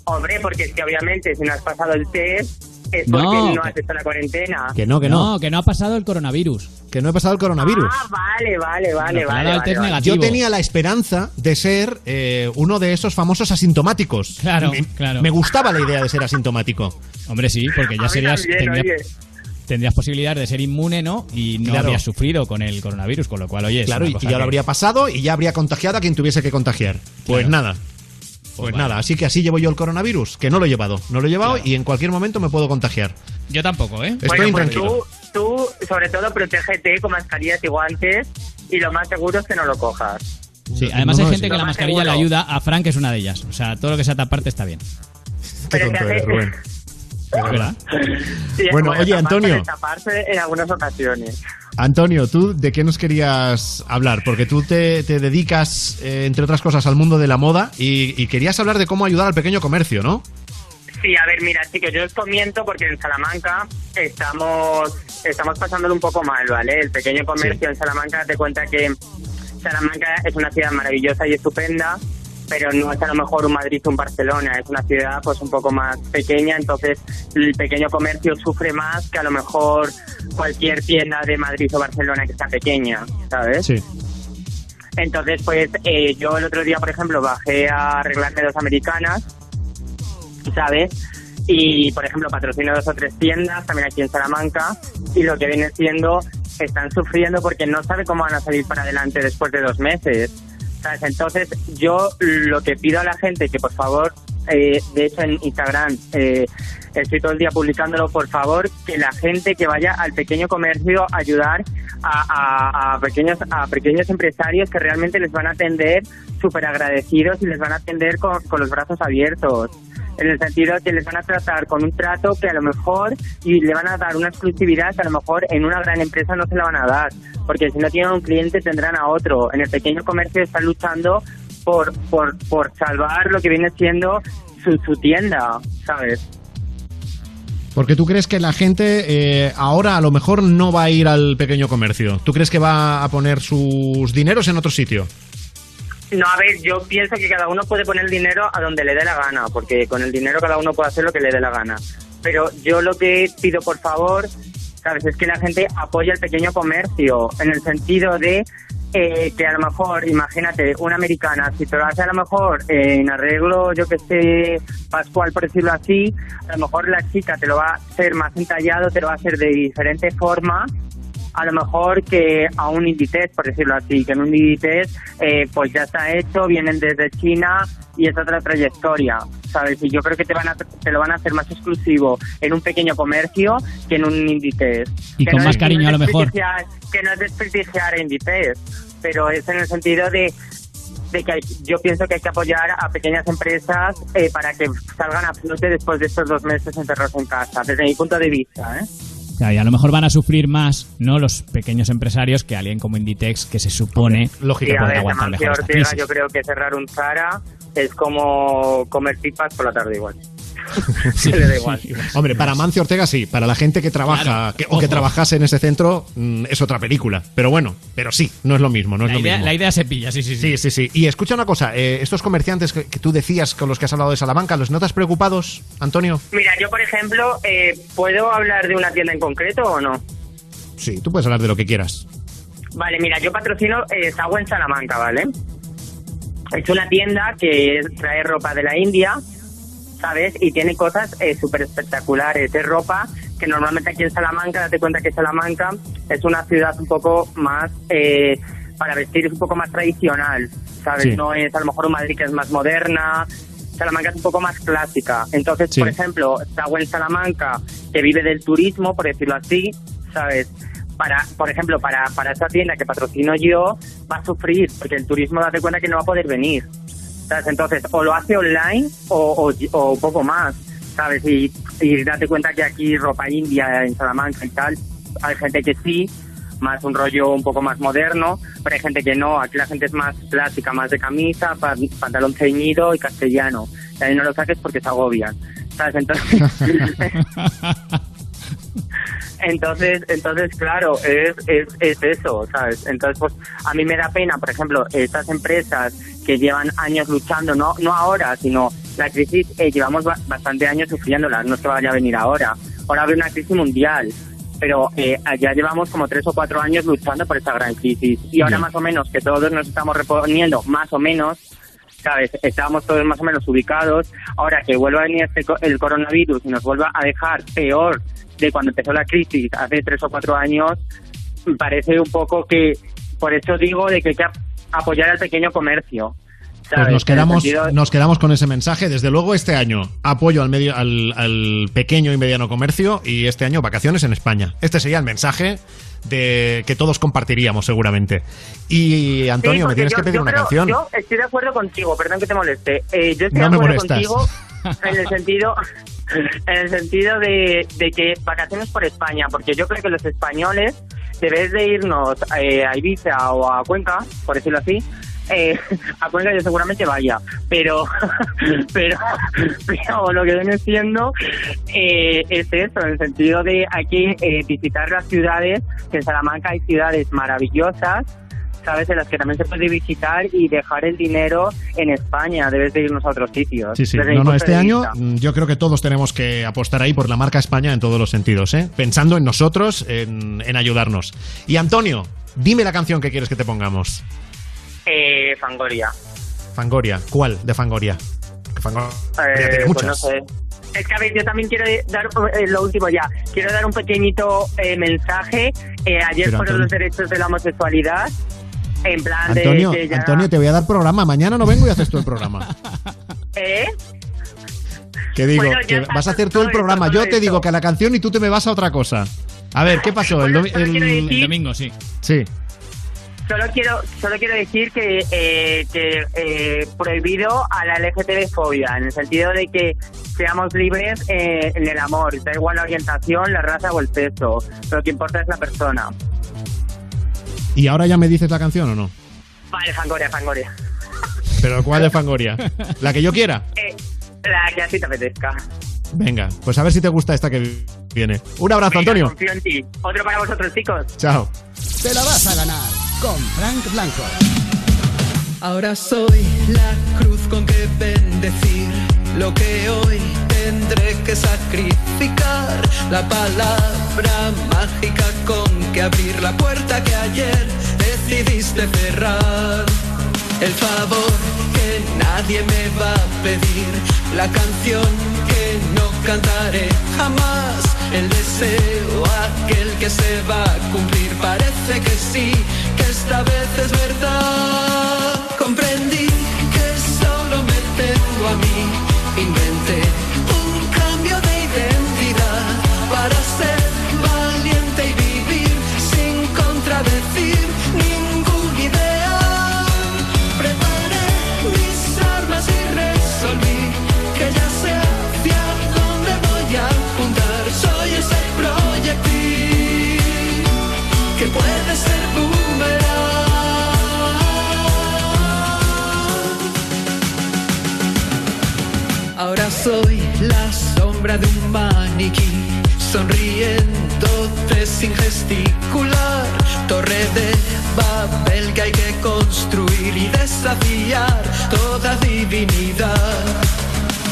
Speaker 35: Hombre, porque es que obviamente si no has pasado el test es
Speaker 9: No,
Speaker 35: porque no
Speaker 9: que-
Speaker 35: has hecho la cuarentena.
Speaker 2: Que no, que no.
Speaker 9: No, que no ha pasado el coronavirus.
Speaker 2: Que no he pasado el coronavirus.
Speaker 35: Ah, vale, vale, vale, vale.
Speaker 9: dado el
Speaker 35: vale,
Speaker 9: test
Speaker 35: vale.
Speaker 9: negativo.
Speaker 2: Yo tenía la esperanza de ser eh, uno de esos famosos asintomáticos.
Speaker 9: Claro,
Speaker 2: me,
Speaker 9: claro.
Speaker 2: Me gustaba la idea de ser asintomático.
Speaker 9: Hombre, sí, porque ya serías.
Speaker 35: también,
Speaker 9: tendrías,
Speaker 35: oye.
Speaker 9: Tendrías posibilidad de ser inmune, ¿no? Y no
Speaker 2: Claro.
Speaker 9: habrías sufrido con el coronavirus, con lo cual, oye,
Speaker 2: Claro, y ya lo habría pasado y ya habría contagiado a quien tuviese que contagiar. Pues
Speaker 9: Claro.
Speaker 2: nada. Pues
Speaker 9: vale.
Speaker 2: nada, así que así llevo yo el coronavirus, que no lo he llevado. No lo he llevado y en cualquier momento me puedo contagiar.
Speaker 9: Yo tampoco, ¿eh?
Speaker 2: Estoy
Speaker 35: Bueno, pues tú, tú, sobre todo, protégete con mascarillas y guantes y lo más seguro es que no lo cojas.
Speaker 9: Sí, además
Speaker 2: No,
Speaker 9: hay
Speaker 2: no,
Speaker 9: gente
Speaker 2: sí.
Speaker 9: que la mascarilla le
Speaker 35: seguro.
Speaker 9: ayuda. A Frank es una de ellas. O sea, todo lo que sea taparte está bien.
Speaker 2: Qué
Speaker 35: Pero
Speaker 2: tonto eres, Rubén.
Speaker 35: Sí,
Speaker 2: Bueno, oye, Antonio.
Speaker 35: Taparse en algunas ocasiones.
Speaker 2: Antonio, ¿tú de qué nos querías hablar? Porque tú te, te dedicas, eh, entre otras cosas, al mundo de la moda y, y querías hablar de cómo ayudar al pequeño comercio, ¿no?
Speaker 35: Sí, a ver, mira, chicos, yo os comiento porque en Salamanca estamos estamos pasándolo un poco mal, ¿vale? El pequeño comercio en Salamanca te cuenta que Salamanca es una ciudad maravillosa y estupenda, pero no es a lo mejor un Madrid o un Barcelona, es una ciudad pues un poco más pequeña, entonces el pequeño comercio sufre más que a lo mejor cualquier tienda de Madrid o Barcelona que está pequeña, ¿sabes?
Speaker 2: Sí.
Speaker 35: Entonces, pues eh, yo el otro día, por ejemplo, bajé a arreglarme dos americanas, ¿sabes? Y, por ejemplo, patrocino dos o tres tiendas también aquí en Salamanca y lo que viene siendo, están sufriendo porque no saben cómo van a salir para adelante después de dos meses. Entonces, yo lo que pido a la gente que, por favor, eh, de hecho en Instagram eh, estoy todo el día publicándolo, por favor, que la gente que vaya al pequeño comercio ayudar a pequeños a pequeños empresarios que realmente les van a atender súper agradecidos y les van a atender con, con los brazos abiertos. En el sentido de que les van a tratar con un trato que a lo mejor y le van a dar una exclusividad que a lo mejor en una gran empresa no se la van a dar. Porque si no tienen un cliente tendrán a otro. En el pequeño comercio están luchando por, por, por salvar lo que viene siendo su, su tienda, ¿sabes?
Speaker 2: Porque tú crees que la gente eh, ahora a lo mejor no va a ir al pequeño comercio. ¿Tú crees que va a poner sus dineros en otro sitio?
Speaker 35: No, a ver, yo pienso que cada uno puede poner el dinero a donde le dé la gana, porque con el dinero cada uno puede hacer lo que le dé la gana. Pero yo lo que pido, por favor, sabes, es que la gente apoye el pequeño comercio, en el sentido de eh, que a lo mejor, imagínate, una americana, si te lo hace a lo mejor en arreglo, yo que sé, pascual, por decirlo así, a lo mejor la chica te lo va a hacer más entallado, te lo va a hacer de diferente forma, a lo mejor que a un Inditex, por decirlo así, que en un Inditex eh, pues ya está hecho, vienen desde China y es otra trayectoria, ¿sabes? Y yo creo que te van a, te lo van a hacer más exclusivo en un pequeño comercio que en un Inditex.
Speaker 9: Y
Speaker 35: Que
Speaker 9: con
Speaker 35: no
Speaker 9: más
Speaker 35: es-
Speaker 9: cariño, a lo mejor.
Speaker 35: Que no es desprestigiar Inditex, pero es en el sentido de de que hay- yo pienso que hay que apoyar a pequeñas empresas eh, para que salgan a flote después de estos dos meses encerrados en casa, desde mi punto de vista, ¿eh?
Speaker 9: O sea, y a lo mejor van a sufrir más, ¿no? Los pequeños empresarios que alguien como Inditex, que se supone
Speaker 35: Sí, a
Speaker 9: que
Speaker 35: ver,
Speaker 9: puede aguantar mejor esta crisis.
Speaker 35: yo creo que cerrar un Zara es como comer pipas por la tarde igual.
Speaker 2: Sí.
Speaker 35: Le da igual.
Speaker 2: Hombre, para Mancio Ortega sí, para la gente que trabaja
Speaker 9: Claro,
Speaker 2: que- o que trabajase en ese centro mm, es otra película. Pero bueno, pero sí, no es lo mismo, no es
Speaker 9: La
Speaker 2: lo
Speaker 9: idea,
Speaker 2: mismo.
Speaker 9: la idea se pilla, sí, sí, sí.
Speaker 2: Sí, sí, sí. Y escucha una cosa, eh, estos comerciantes que, que tú decías con los que has hablado de Salamanca, ¿los notas preocupados, Antonio?
Speaker 35: Mira, yo por ejemplo, eh, ¿puedo hablar de una tienda en concreto o no?
Speaker 2: Sí, tú puedes hablar de lo que quieras.
Speaker 35: Vale, mira, yo patrocino eh, Sagua en Salamanca, ¿vale? Es una tienda que trae ropa de la India, ¿sabes? Y tiene cosas eh, súper espectaculares. Es ropa que normalmente aquí en Salamanca, date cuenta que Salamanca es una ciudad un poco más, eh, para vestir es un poco más tradicional, ¿sabes?
Speaker 36: Sí.
Speaker 35: No es a lo mejor un Madrid que es más moderna. Salamanca es un poco más clásica. Entonces,
Speaker 36: Sí.
Speaker 35: por ejemplo, Sagua en Salamanca, que vive del turismo, por decirlo así, ¿sabes? para, por ejemplo, para, para esta tienda que patrocino yo, va a sufrir, porque el turismo date cuenta que no va a poder venir. ¿Sabes? Entonces, o lo hace online o, o, o poco más, ¿sabes? Y, y date cuenta que aquí ropa india en Salamanca y tal, hay gente que sí, más un rollo un poco más moderno, pero hay gente que no, aquí la gente es más clásica, más de camisa, pa- pantalón ceñido y castellano. Y ahí no lo saques porque se agobian. ¿Sabes? Entonces, entonces, entonces claro, es, es, es eso, ¿sabes? Entonces, pues a mí me da pena, por ejemplo, estas empresas que llevan años luchando, no, no ahora, sino la crisis, eh, llevamos ba- bastante años sufriéndola, no es que vaya a venir ahora. Ahora habrá una crisis mundial, pero eh, ya llevamos como tres o cuatro años luchando por esta gran crisis. Y ahora más o menos que todos nos estamos reponiendo, más o menos, ¿sabes? Estábamos todos más o menos ubicados. Ahora que vuelva a venir este el coronavirus y nos vuelva a dejar peor de cuando empezó la crisis hace tres o cuatro años, parece un poco que, por eso digo de que hay que ap- apoyar al pequeño comercio.
Speaker 2: Pues nos quedamos,
Speaker 35: sentido-
Speaker 2: nos quedamos con ese mensaje. Desde luego, este año apoyo al, medio, al, al pequeño y mediano comercio y este año vacaciones en España. Este sería el mensaje de que todos compartiríamos seguramente. Y Antonio,
Speaker 35: Sí,
Speaker 2: me tienes
Speaker 35: yo-
Speaker 2: que pedir una
Speaker 35: creo-
Speaker 2: canción.
Speaker 35: Yo estoy de acuerdo contigo, perdón que te moleste. Eh, yo estoy
Speaker 2: No
Speaker 35: de acuerdo contigo en el sentido, en el sentido de, de que vacaciones por España, porque yo creo que los españoles, debes de irnos eh, a Ibiza o a Cuenca, por decirlo así, eh, a Cuenca yo seguramente vaya, pero, pero, pero lo que viene siendo eh, es eso, en el sentido de hay que eh, visitar las ciudades, que en Salamanca hay ciudades maravillosas, sabes, en las que también se puede visitar y dejar el dinero en España, debes de irnos a otros sitios.
Speaker 2: Sí, No, no, este año mm, yo creo que todos tenemos que apostar ahí por la marca España en todos los sentidos, ¿eh? Pensando en nosotros, en, en ayudarnos. Y Antonio, dime la canción que quieres que te pongamos.
Speaker 35: Eh, Fangoria.
Speaker 2: Fangoria. ¿Cuál de Fangoria?
Speaker 35: Eh,
Speaker 2: tiene
Speaker 35: pues
Speaker 2: muchas.
Speaker 35: no sé. Es que a ver, yo también quiero dar eh, lo último ya. Quiero dar un pequeñito eh, mensaje. Eh, ayer
Speaker 2: Pero,
Speaker 35: fueron
Speaker 2: Antonio-
Speaker 35: los derechos de la homosexualidad. En plan de
Speaker 2: Antonio,
Speaker 35: que ya.
Speaker 2: Antonio, te voy a dar programa. Mañana no vengo y haces tú el programa.
Speaker 35: ¿Eh?
Speaker 2: Que digo,
Speaker 35: Bueno,
Speaker 2: que vas a hacer tú el
Speaker 35: todo
Speaker 2: programa. Yo
Speaker 35: todo
Speaker 2: te
Speaker 35: esto.
Speaker 2: digo que a la canción y tú te me vas a otra cosa. A ver, ¿qué pasó? El, domi-
Speaker 35: solo quiero
Speaker 2: el-
Speaker 35: decir-
Speaker 9: El domingo, sí.
Speaker 2: Sí.
Speaker 35: Solo quiero, solo quiero decir que, eh, que eh, prohibido a la LGTB-fobia, en el sentido de que seamos libres eh, en el amor, da igual la orientación, la raza o el sexo, lo que importa es la persona.
Speaker 2: ¿Y ahora ya me dices la canción o no?
Speaker 35: Vale, Fangoria, Fangoria.
Speaker 2: ¿Pero cuál de Fangoria? ¿La que yo quiera?
Speaker 35: Eh, la que así te apetezca.
Speaker 2: Venga, pues a ver si te gusta esta que viene. Un abrazo,
Speaker 35: Venga,
Speaker 2: Antonio.
Speaker 35: Confío en ti. Otro para vosotros, chicos.
Speaker 2: Chao.
Speaker 12: Te la vas a ganar con Frank Blanco.
Speaker 6: Ahora soy la cruz con que bendecir lo que hoy tendré que sacrificar. La palabra mágica con que abrir la puerta que ayer decidiste cerrar. El favor que nadie me va a pedir. La canción que no cantaré jamás. El deseo aquel que se va a cumplir. Parece que sí, que esta vez es verdad. Comprendí que solo me tengo a mí. Soy la sombra de un maniquí, sonriéndote sin gesticular. Torre de Babel que hay que construir y desafiar toda divinidad.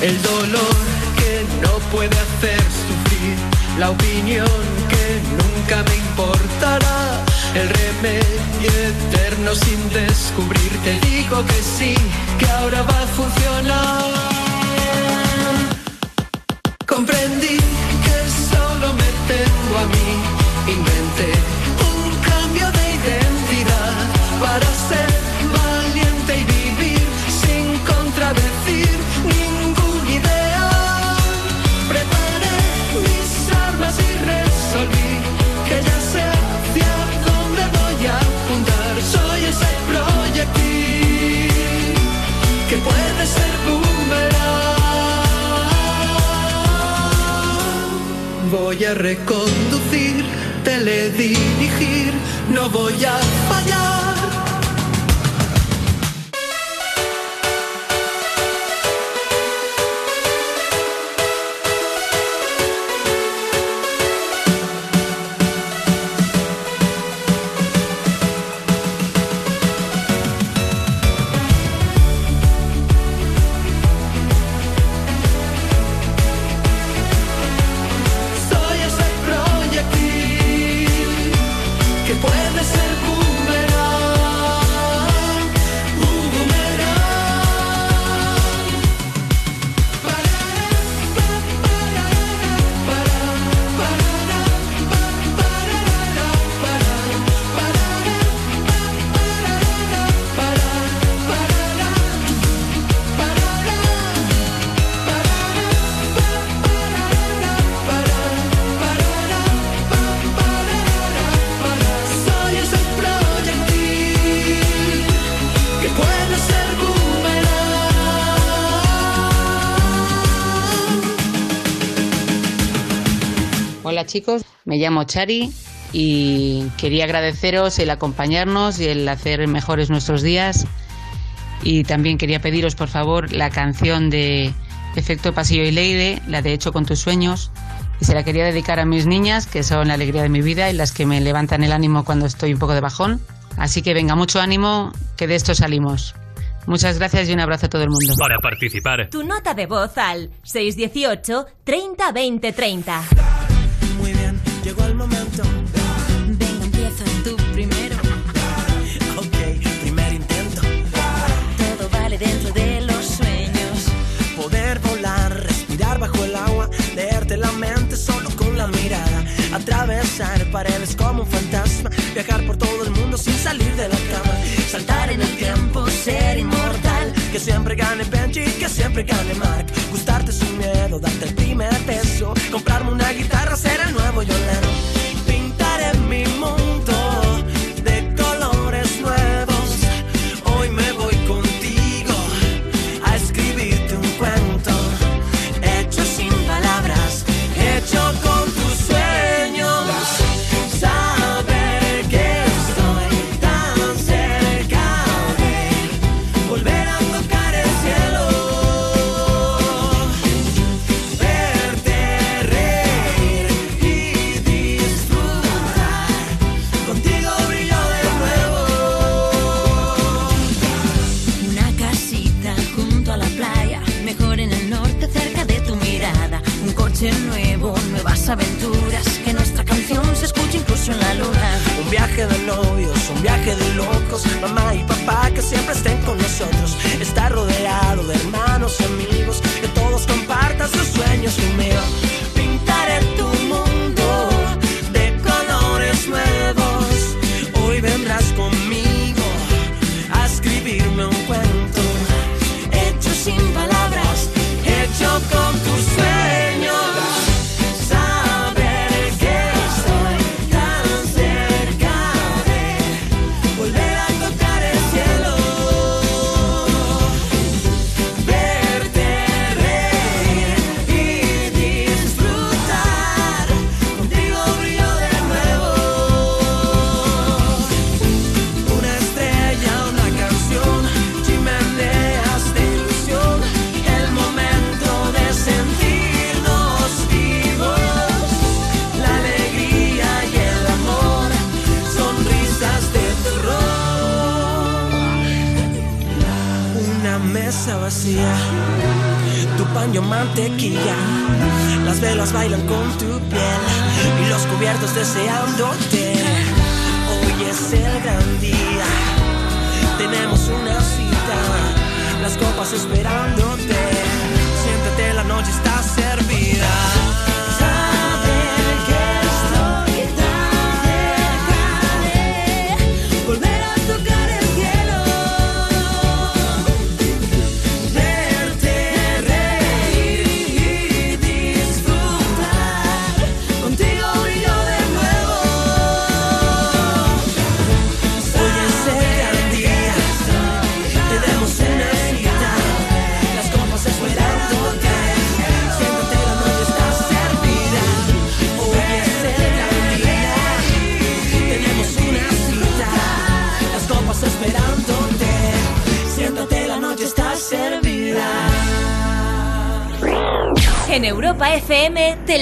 Speaker 6: El dolor que no puede hacer sufrir, la opinión que nunca me importará. El remedio eterno sin descubrir, te digo que sí, que ahora va a funcionar.
Speaker 11: Reconducir, teledirigir, no voy a fallar.
Speaker 36: Chicos, me llamo Chari y quería agradeceros el acompañarnos y el hacer mejores nuestros días. Y también quería pediros por favor la canción de Efecto Pasillo y Leire, la de Hecho con tus sueños. Y se la quería dedicar a mis niñas, que son la alegría de mi vida y las que me levantan el ánimo cuando estoy un poco de bajón. Así que venga, mucho ánimo, que de esto salimos. Muchas gracias y un abrazo a todo el mundo.
Speaker 3: Para participar,
Speaker 1: Tu nota de voz al 618 30 20 30.
Speaker 11: Atravesar paredes como un fantasma, viajar por todo el mundo sin salir de la cama, saltar en el tiempo, ser inmortal, que siempre gane Benji, que siempre gane Mark, gustarte sin miedo, darte el primer beso, comprarme una guitarra, ser el nuevo Yolano, viaje de novios, un viaje de locos, mamá y papá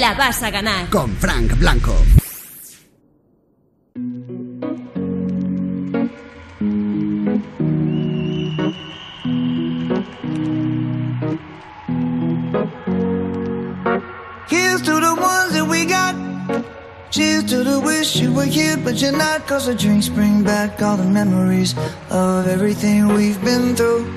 Speaker 11: la
Speaker 1: vas a ganar.
Speaker 12: Con Frank Blanco.
Speaker 37: Here's to the ones that we got. Cheers to the wish you were here, but you're not. Cause the drinks bring back all the memories of everything we've been through.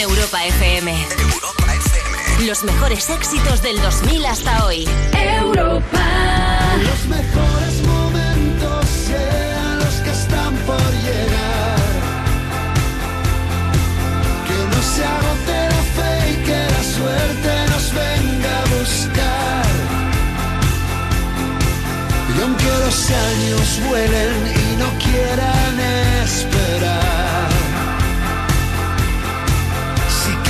Speaker 1: Europa FM. Los mejores éxitos del 2000 hasta hoy. Europa.
Speaker 37: Los mejores momentos sean los que están por llegar. Que no se agote la fe y que la suerte nos venga a buscar. Y aunque los años vuelen y no quieran esperar,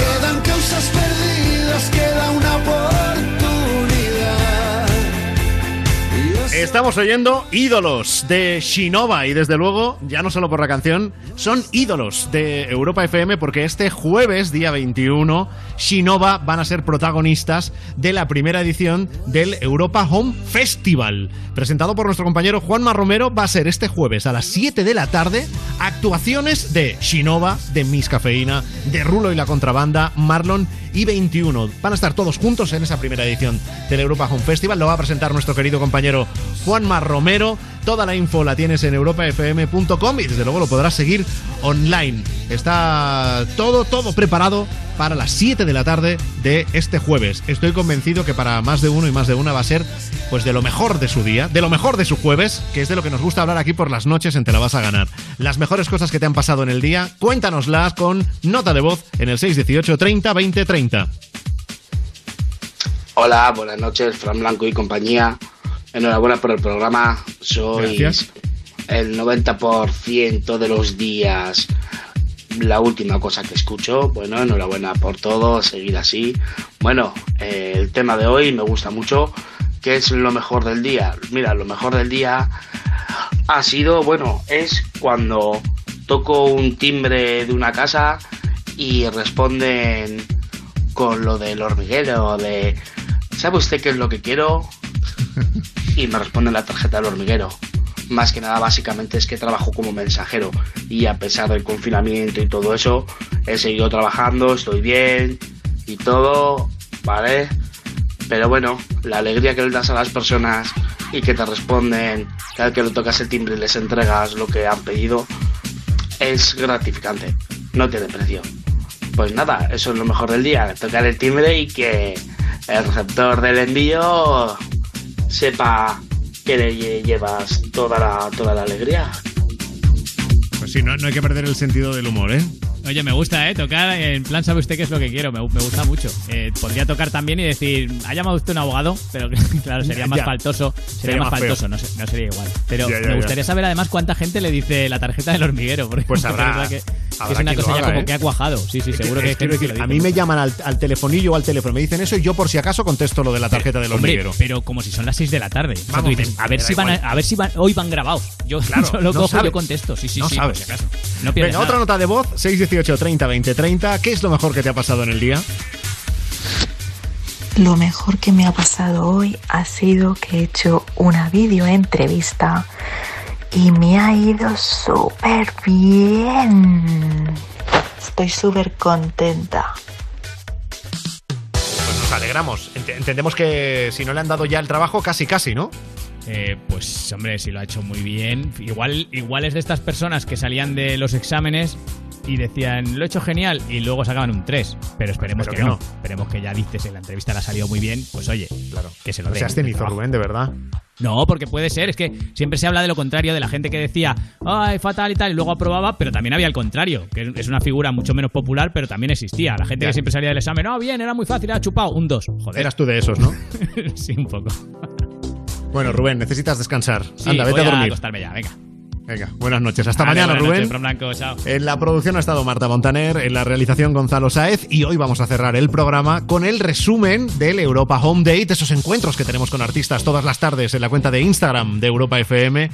Speaker 37: quedan causas perdidas, queda una oportunidad.
Speaker 2: Estamos oyendo ídolos de Shinova y desde luego, ya no solo por la canción, son ídolos de Europa FM porque este jueves, día 21, Shinova van a ser protagonistas de la primera edición del Europa Home Festival. Presentado por nuestro compañero Juanma Romero, va a ser este jueves a las 7 de la tarde actuaciones de Shinova, de Miss Cafeína, de Rulo y la Contrabanda, Marlon y 21. Van a estar todos juntos en esa primera edición del Europa Home Festival. Lo va a presentar nuestro querido compañero Juanma Romero. Toda la info la tienes en europafm.com y desde luego lo podrás seguir online. Está todo, todo preparado para las 7 de la tarde de este jueves. Estoy convencido que para más de uno y más de una va a ser pues de lo mejor de su día, de lo mejor de su jueves, que es de lo que nos gusta hablar aquí por las noches en Te la vas a ganar. Las mejores cosas que te han pasado en el día, cuéntanoslas con nota de voz en el 618 30 20 30.
Speaker 38: Hola, buenas noches, Fran Blanco y compañía. Enhorabuena por el programa. Soy
Speaker 2: Gracias.
Speaker 38: el 90% de los días la última cosa que escucho. Bueno, enhorabuena por todo, seguir así. Bueno, eh, el tema de hoy me gusta mucho. ¿qué es lo mejor del día? Mira, lo mejor del día ha sido, bueno, es cuando toco un timbre de una casa y responden con lo del hormiguero, de ¿sabe usted qué es lo que quiero? Y me responden la tarjeta del hormiguero. Más que nada, básicamente es que trabajo como mensajero y a pesar del confinamiento y todo eso, he seguido trabajando, estoy bien y todo, ¿vale? Pero bueno, la alegría que le das a las personas y que te responden cada que le tocas el timbre y les entregas lo que han pedido es gratificante, no tiene precio. Pues nada, eso es lo mejor del día, tocar el timbre y que el receptor del envío sepa que le lle- llevas toda la, toda la alegría.
Speaker 2: Pues sí, no, no hay que perder el sentido del humor, ¿eh?
Speaker 9: Oye, me gusta, ¿eh? Tocar, en plan, ¿sabe usted qué es lo que quiero? Me, me gusta mucho. Eh, podría tocar también y decir, ¿ha llamado usted un abogado? Pero claro, sería más
Speaker 2: Ya.
Speaker 9: faltoso. Sería,
Speaker 2: Sería
Speaker 9: más faltoso, no, no sería igual. Pero
Speaker 2: Ya, ya,
Speaker 9: me gustaría saber además cuánta gente le dice la tarjeta del hormiguero. Porque
Speaker 2: Pues
Speaker 9: es
Speaker 2: habrá-
Speaker 9: que, es una cosa ya como
Speaker 2: ¿eh?
Speaker 9: que ha cuajado. Sí, sí, seguro que
Speaker 2: Es-
Speaker 9: que lo
Speaker 2: a
Speaker 9: dice.
Speaker 2: mí me llaman al, al telefonillo o al teléfono, me dicen eso y yo por si acaso contesto lo de la tarjeta del
Speaker 9: Hombre,
Speaker 2: hormiguero.
Speaker 9: pero como si son las 6 de la tarde. O sea,
Speaker 2: Vamos,
Speaker 9: tú dices,
Speaker 2: me-
Speaker 9: a ver si van a, a ver si van, hoy van grabados. Yo,
Speaker 2: Claro,
Speaker 9: yo lo
Speaker 2: no
Speaker 9: cojo,
Speaker 2: sabes.
Speaker 9: yo contesto. Sí, sí,
Speaker 2: No
Speaker 9: sí,
Speaker 2: sabes.
Speaker 9: por si acaso. No pierdes
Speaker 2: Venga, otra nota de voz, 618 30 20 30. ¿Qué es lo mejor que te ha pasado en el día?
Speaker 39: Lo mejor que me ha pasado hoy ha sido que he hecho una video entrevista y me ha ido súper bien. Estoy súper contenta.
Speaker 2: Pues nos alegramos. Ent- entendemos que si no le han dado ya el trabajo, casi casi, ¿no?
Speaker 9: Eh, pues hombre, si lo ha hecho muy bien. Igual, igual es de estas personas que salían de los exámenes y decían, lo he hecho genial, y luego sacaban un 3. Pero esperemos
Speaker 2: Pero
Speaker 9: que,
Speaker 2: que
Speaker 9: no.
Speaker 2: no.
Speaker 9: Esperemos que ya dices en la entrevista le ha salido muy bien. Pues oye,
Speaker 2: claro,
Speaker 9: que se lo
Speaker 2: No
Speaker 9: den.
Speaker 2: seas cenizo,
Speaker 9: trabajo.
Speaker 2: Rubén, de verdad.
Speaker 9: No, porque puede ser, es que siempre se habla de lo contrario, de la gente que decía, ay, fatal y tal, y luego aprobaba, pero también había el contrario, que es una figura mucho menos popular, pero también existía. La gente
Speaker 2: Ya.
Speaker 9: que siempre salía del examen, no, bien, era muy fácil, ha chupado, un 2. Joder.
Speaker 2: Eras tú de esos, ¿no?
Speaker 9: sí, un poco.
Speaker 2: Bueno, Rubén, necesitas descansar.
Speaker 9: Sí,
Speaker 2: Anda, vete
Speaker 9: voy
Speaker 2: a dormir.
Speaker 9: acostarme ya, venga.
Speaker 2: Venga, buenas noches. Hasta
Speaker 9: Vale,
Speaker 2: mañana, Rubén.
Speaker 9: noches, Blanco, chao.
Speaker 2: En la producción ha estado Marta Montaner, en la realización Gonzalo Saez y hoy vamos a cerrar el programa con el resumen del Europa Home Date, esos encuentros que tenemos con artistas todas las tardes en la cuenta de Instagram de Europa FM,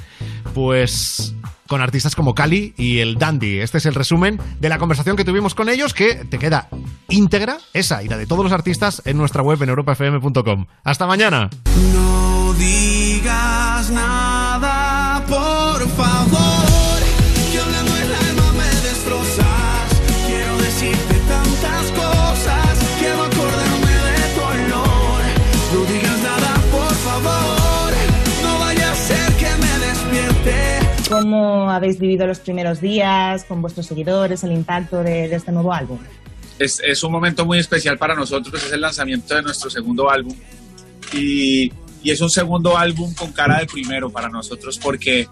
Speaker 2: pues con artistas como Cali y el Dandy. Este es el resumen de la conversación que tuvimos con ellos que te queda íntegra, esa y la de todos los artistas en nuestra web en europafm.com. Hasta mañana.
Speaker 30: No digas nada, por favor. Que hablando el alma me destrozas. Quiero decirte tantas cosas. Quiero acordarme de tu olor. No digas nada, por favor. No vaya a ser que me despierte.
Speaker 40: ¿Cómo habéis vivido los primeros días con vuestros seguidores, el impacto de, de este nuevo álbum?
Speaker 41: es, es un momento muy especial para nosotros, es el lanzamiento de nuestro segundo álbum y, y es un segundo álbum con cara de primero para nosotros porque,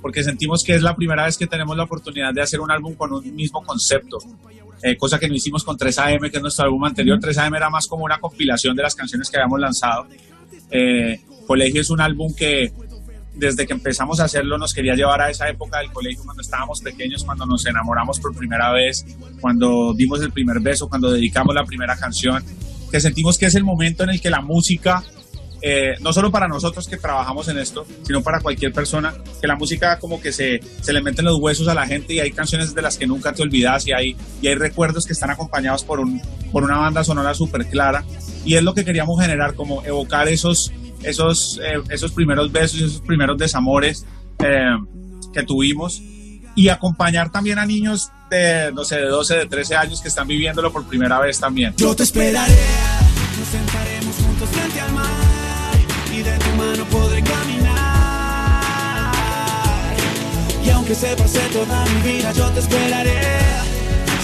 Speaker 41: porque sentimos que es la primera vez que tenemos la oportunidad de hacer un álbum con un mismo concepto, eh, cosa que no hicimos con 3AM, que es nuestro álbum anterior. 3AM era más como una compilación de las canciones que habíamos lanzado. Eh, Colegio es un álbum que desde que empezamos a hacerlo nos quería llevar a esa época del colegio cuando estábamos pequeños, cuando nos enamoramos por primera vez, cuando dimos el primer beso, cuando dedicamos la primera canción, que sentimos que es el momento en el que la música, eh, no solo para nosotros que trabajamos en esto, sino para cualquier persona, que la música como que se, se le meten los huesos a la gente y hay canciones de las que nunca te olvidas y hay, y hay recuerdos que están acompañados por, un, por una banda sonora súper clara. Y es lo que queríamos generar, como evocar esos esos, eh, esos primeros besos esos primeros desamores eh, que tuvimos. Y acompañar también a niños de, no sé, de 12, de 13 años que están viviéndolo por primera vez también.
Speaker 30: Yo te esperaré, nos sentaremos juntos frente al mar aunque se pase toda mi vida, yo te esperaré.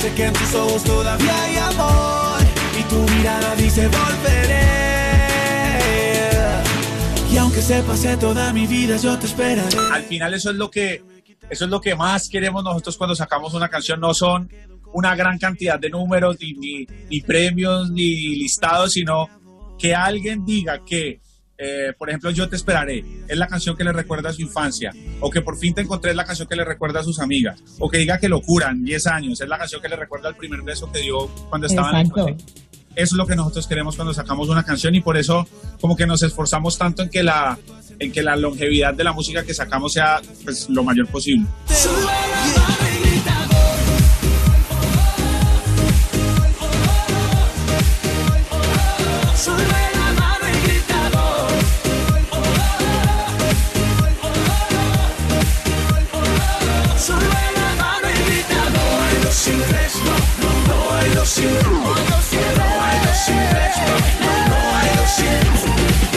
Speaker 30: Sé que en tus ojos todavía hay amor y tu mirada dice volveré. Y aunque se pase toda mi vida, yo te esperaré.
Speaker 41: Al final eso es lo que eso es lo que más queremos nosotros cuando sacamos una canción. No son una gran cantidad de números, ni, ni, ni premios, ni listados, sino que alguien diga que, eh, por ejemplo, Yo te esperaré, es la canción que le recuerda a su infancia, o que por fin te encontré es la canción que le recuerda a sus amigas, o que diga que lo curan, 10 años, es la canción que le recuerda al primer beso que dio cuando estaba en el
Speaker 40: Exacto.
Speaker 41: eso es lo que nosotros queremos cuando sacamos una canción y por eso como que nos esforzamos tanto en que la, en que la longevidad de la música que sacamos sea pues, lo mayor posible.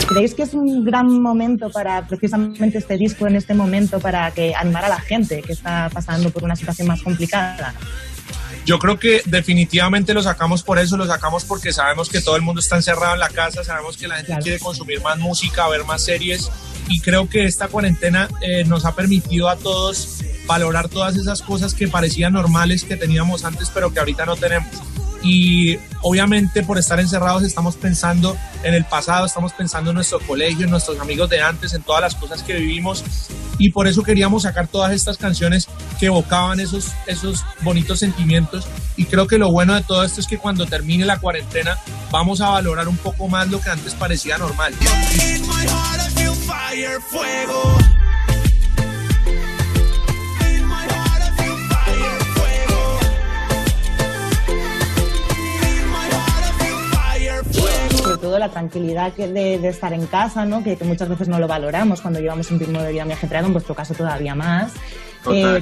Speaker 40: ¿Creéis que es un gran momento para precisamente este disco en este momento para que animar a la gente que está pasando por una situación más complicada?
Speaker 41: Yo creo que definitivamente lo sacamos por eso, lo sacamos porque sabemos que todo el mundo está encerrado en la casa, sabemos que la gente quiere consumir más música, ver más series y creo que esta cuarentena eh, nos ha permitido a todos valorar todas esas cosas que parecían normales que teníamos antes pero que ahorita no tenemos. Y obviamente por estar encerrados estamos pensando en el pasado, estamos pensando en nuestro colegio, en nuestros amigos de antes, en todas las cosas que vivimos y por eso queríamos sacar todas estas canciones que evocaban esos, esos bonitos sentimientos y creo que lo bueno de todo esto es que cuando termine la cuarentena vamos a valorar un poco más lo que antes parecía normal.
Speaker 30: Fire, fuego.
Speaker 40: Todo la tranquilidad que de, de estar en casa, ¿no? que, que muchas veces no lo valoramos cuando llevamos un ritmo de vida muy ajetreado, en vuestro caso todavía más. Eh,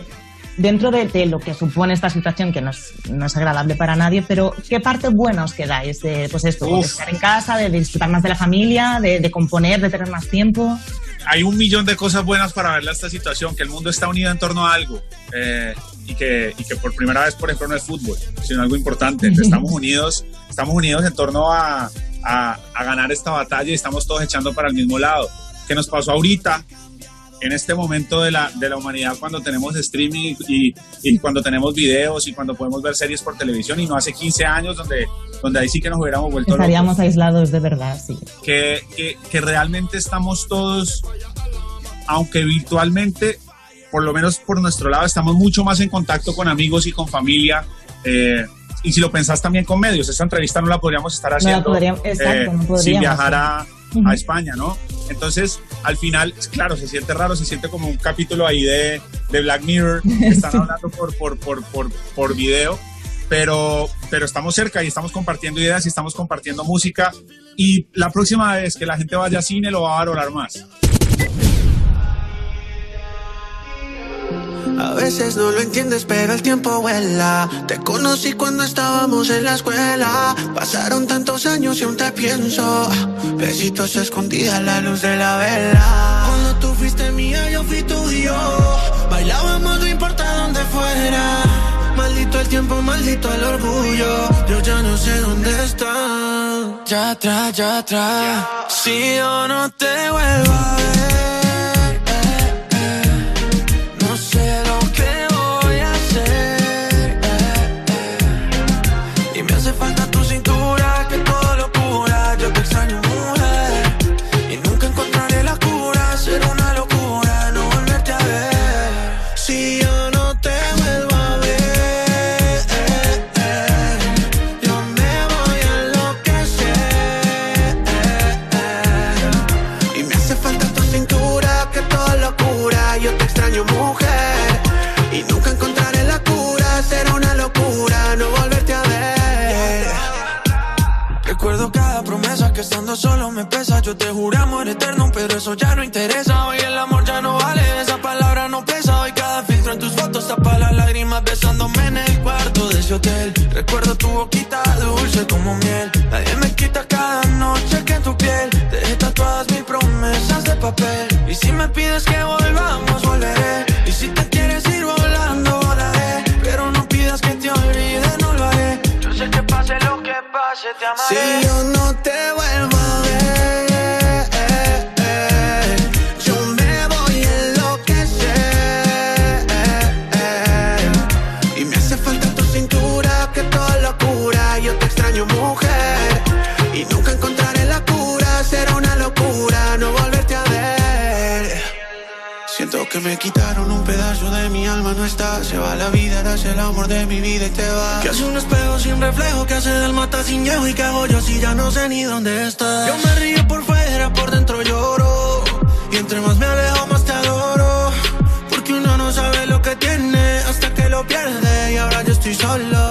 Speaker 40: dentro de, de lo que supone esta situación, que no es, no es agradable para nadie, pero ¿qué parte buena os quedáis de pues esto, de estar en casa, de disfrutar más de la familia, de, de componer, de tener más tiempo?
Speaker 41: hay un millón de cosas buenas para verla esta situación, que el mundo está unido en torno a algo eh, y, que, y que por primera vez, por ejemplo, no es fútbol, sino algo importante. que Estamos unidos, estamos unidos en torno a, a, a ganar esta batalla y estamos todos echando para el mismo lado. ¿Qué nos pasó ahorita? En este momento de la, de la humanidad, cuando tenemos streaming y, y cuando tenemos videos y cuando podemos ver series por televisión, y no hace 15 años, donde, donde ahí sí que nos hubiéramos vuelto locos
Speaker 40: Estaríamos aislados de verdad, sí.
Speaker 41: que, que, que realmente estamos todos, aunque virtualmente, por lo menos por nuestro lado, estamos mucho más en contacto con amigos y con familia. eh, y si lo pensás también con medios, esta entrevista no la podríamos estar haciendo
Speaker 40: podríamos- exacto,
Speaker 41: eh,
Speaker 40: no
Speaker 41: sin viajar a, a España, ¿no? Entonces, al final, claro, se siente raro, se siente como un capítulo ahí de, de Black Mirror, que están hablando por, por, por, por, por video, pero, pero estamos cerca y estamos compartiendo ideas y estamos compartiendo música. Y la próxima vez que la gente vaya a cine lo va a valorar más.
Speaker 30: A veces no lo entiendes, pero el tiempo vuela. Te conocí cuando estábamos en la escuela. Pasaron tantos años y aún te pienso. Besitos escondidas a la luz de la vela. Cuando tú fuiste mía, yo fui tuyo. Bailábamos, no importa dónde fuera. Maldito el tiempo, maldito el orgullo. Yo ya no sé dónde está. Ya atrás, ya atrás. Si yo no te vuelvo a ver. Solo me pesa. Yo te juré amor eterno, pero eso ya no interesa. Hoy el amor ya no vale, esa palabra no pesa. Hoy cada filtro en tus fotos tapa las lágrimas besándome en el cuarto de ese hotel. Recuerdo tu boquita dulce como miel. Nadie me quita cada noche que en tu piel te dejé tatuadas mis promesas de papel. Y si me pides que volvamos, volveré. Y si te quieres ir volando, volaré. Pero no pidas que te olvide, no lo haré. Yo sé que pase lo que pase, te amaré. Si yo no te vuelvo mi alma no está. Se va la vida, eras el amor de mi vida y te va. Que hace un espejo sin reflejo, que hace del mata sin llevo y que hago yo si ya no sé ni dónde estás. Yo me río por fuera, por dentro lloro. Y entre más me alejo, más te adoro. Porque uno no sabe lo que tiene hasta que lo pierde. Y ahora yo estoy solo.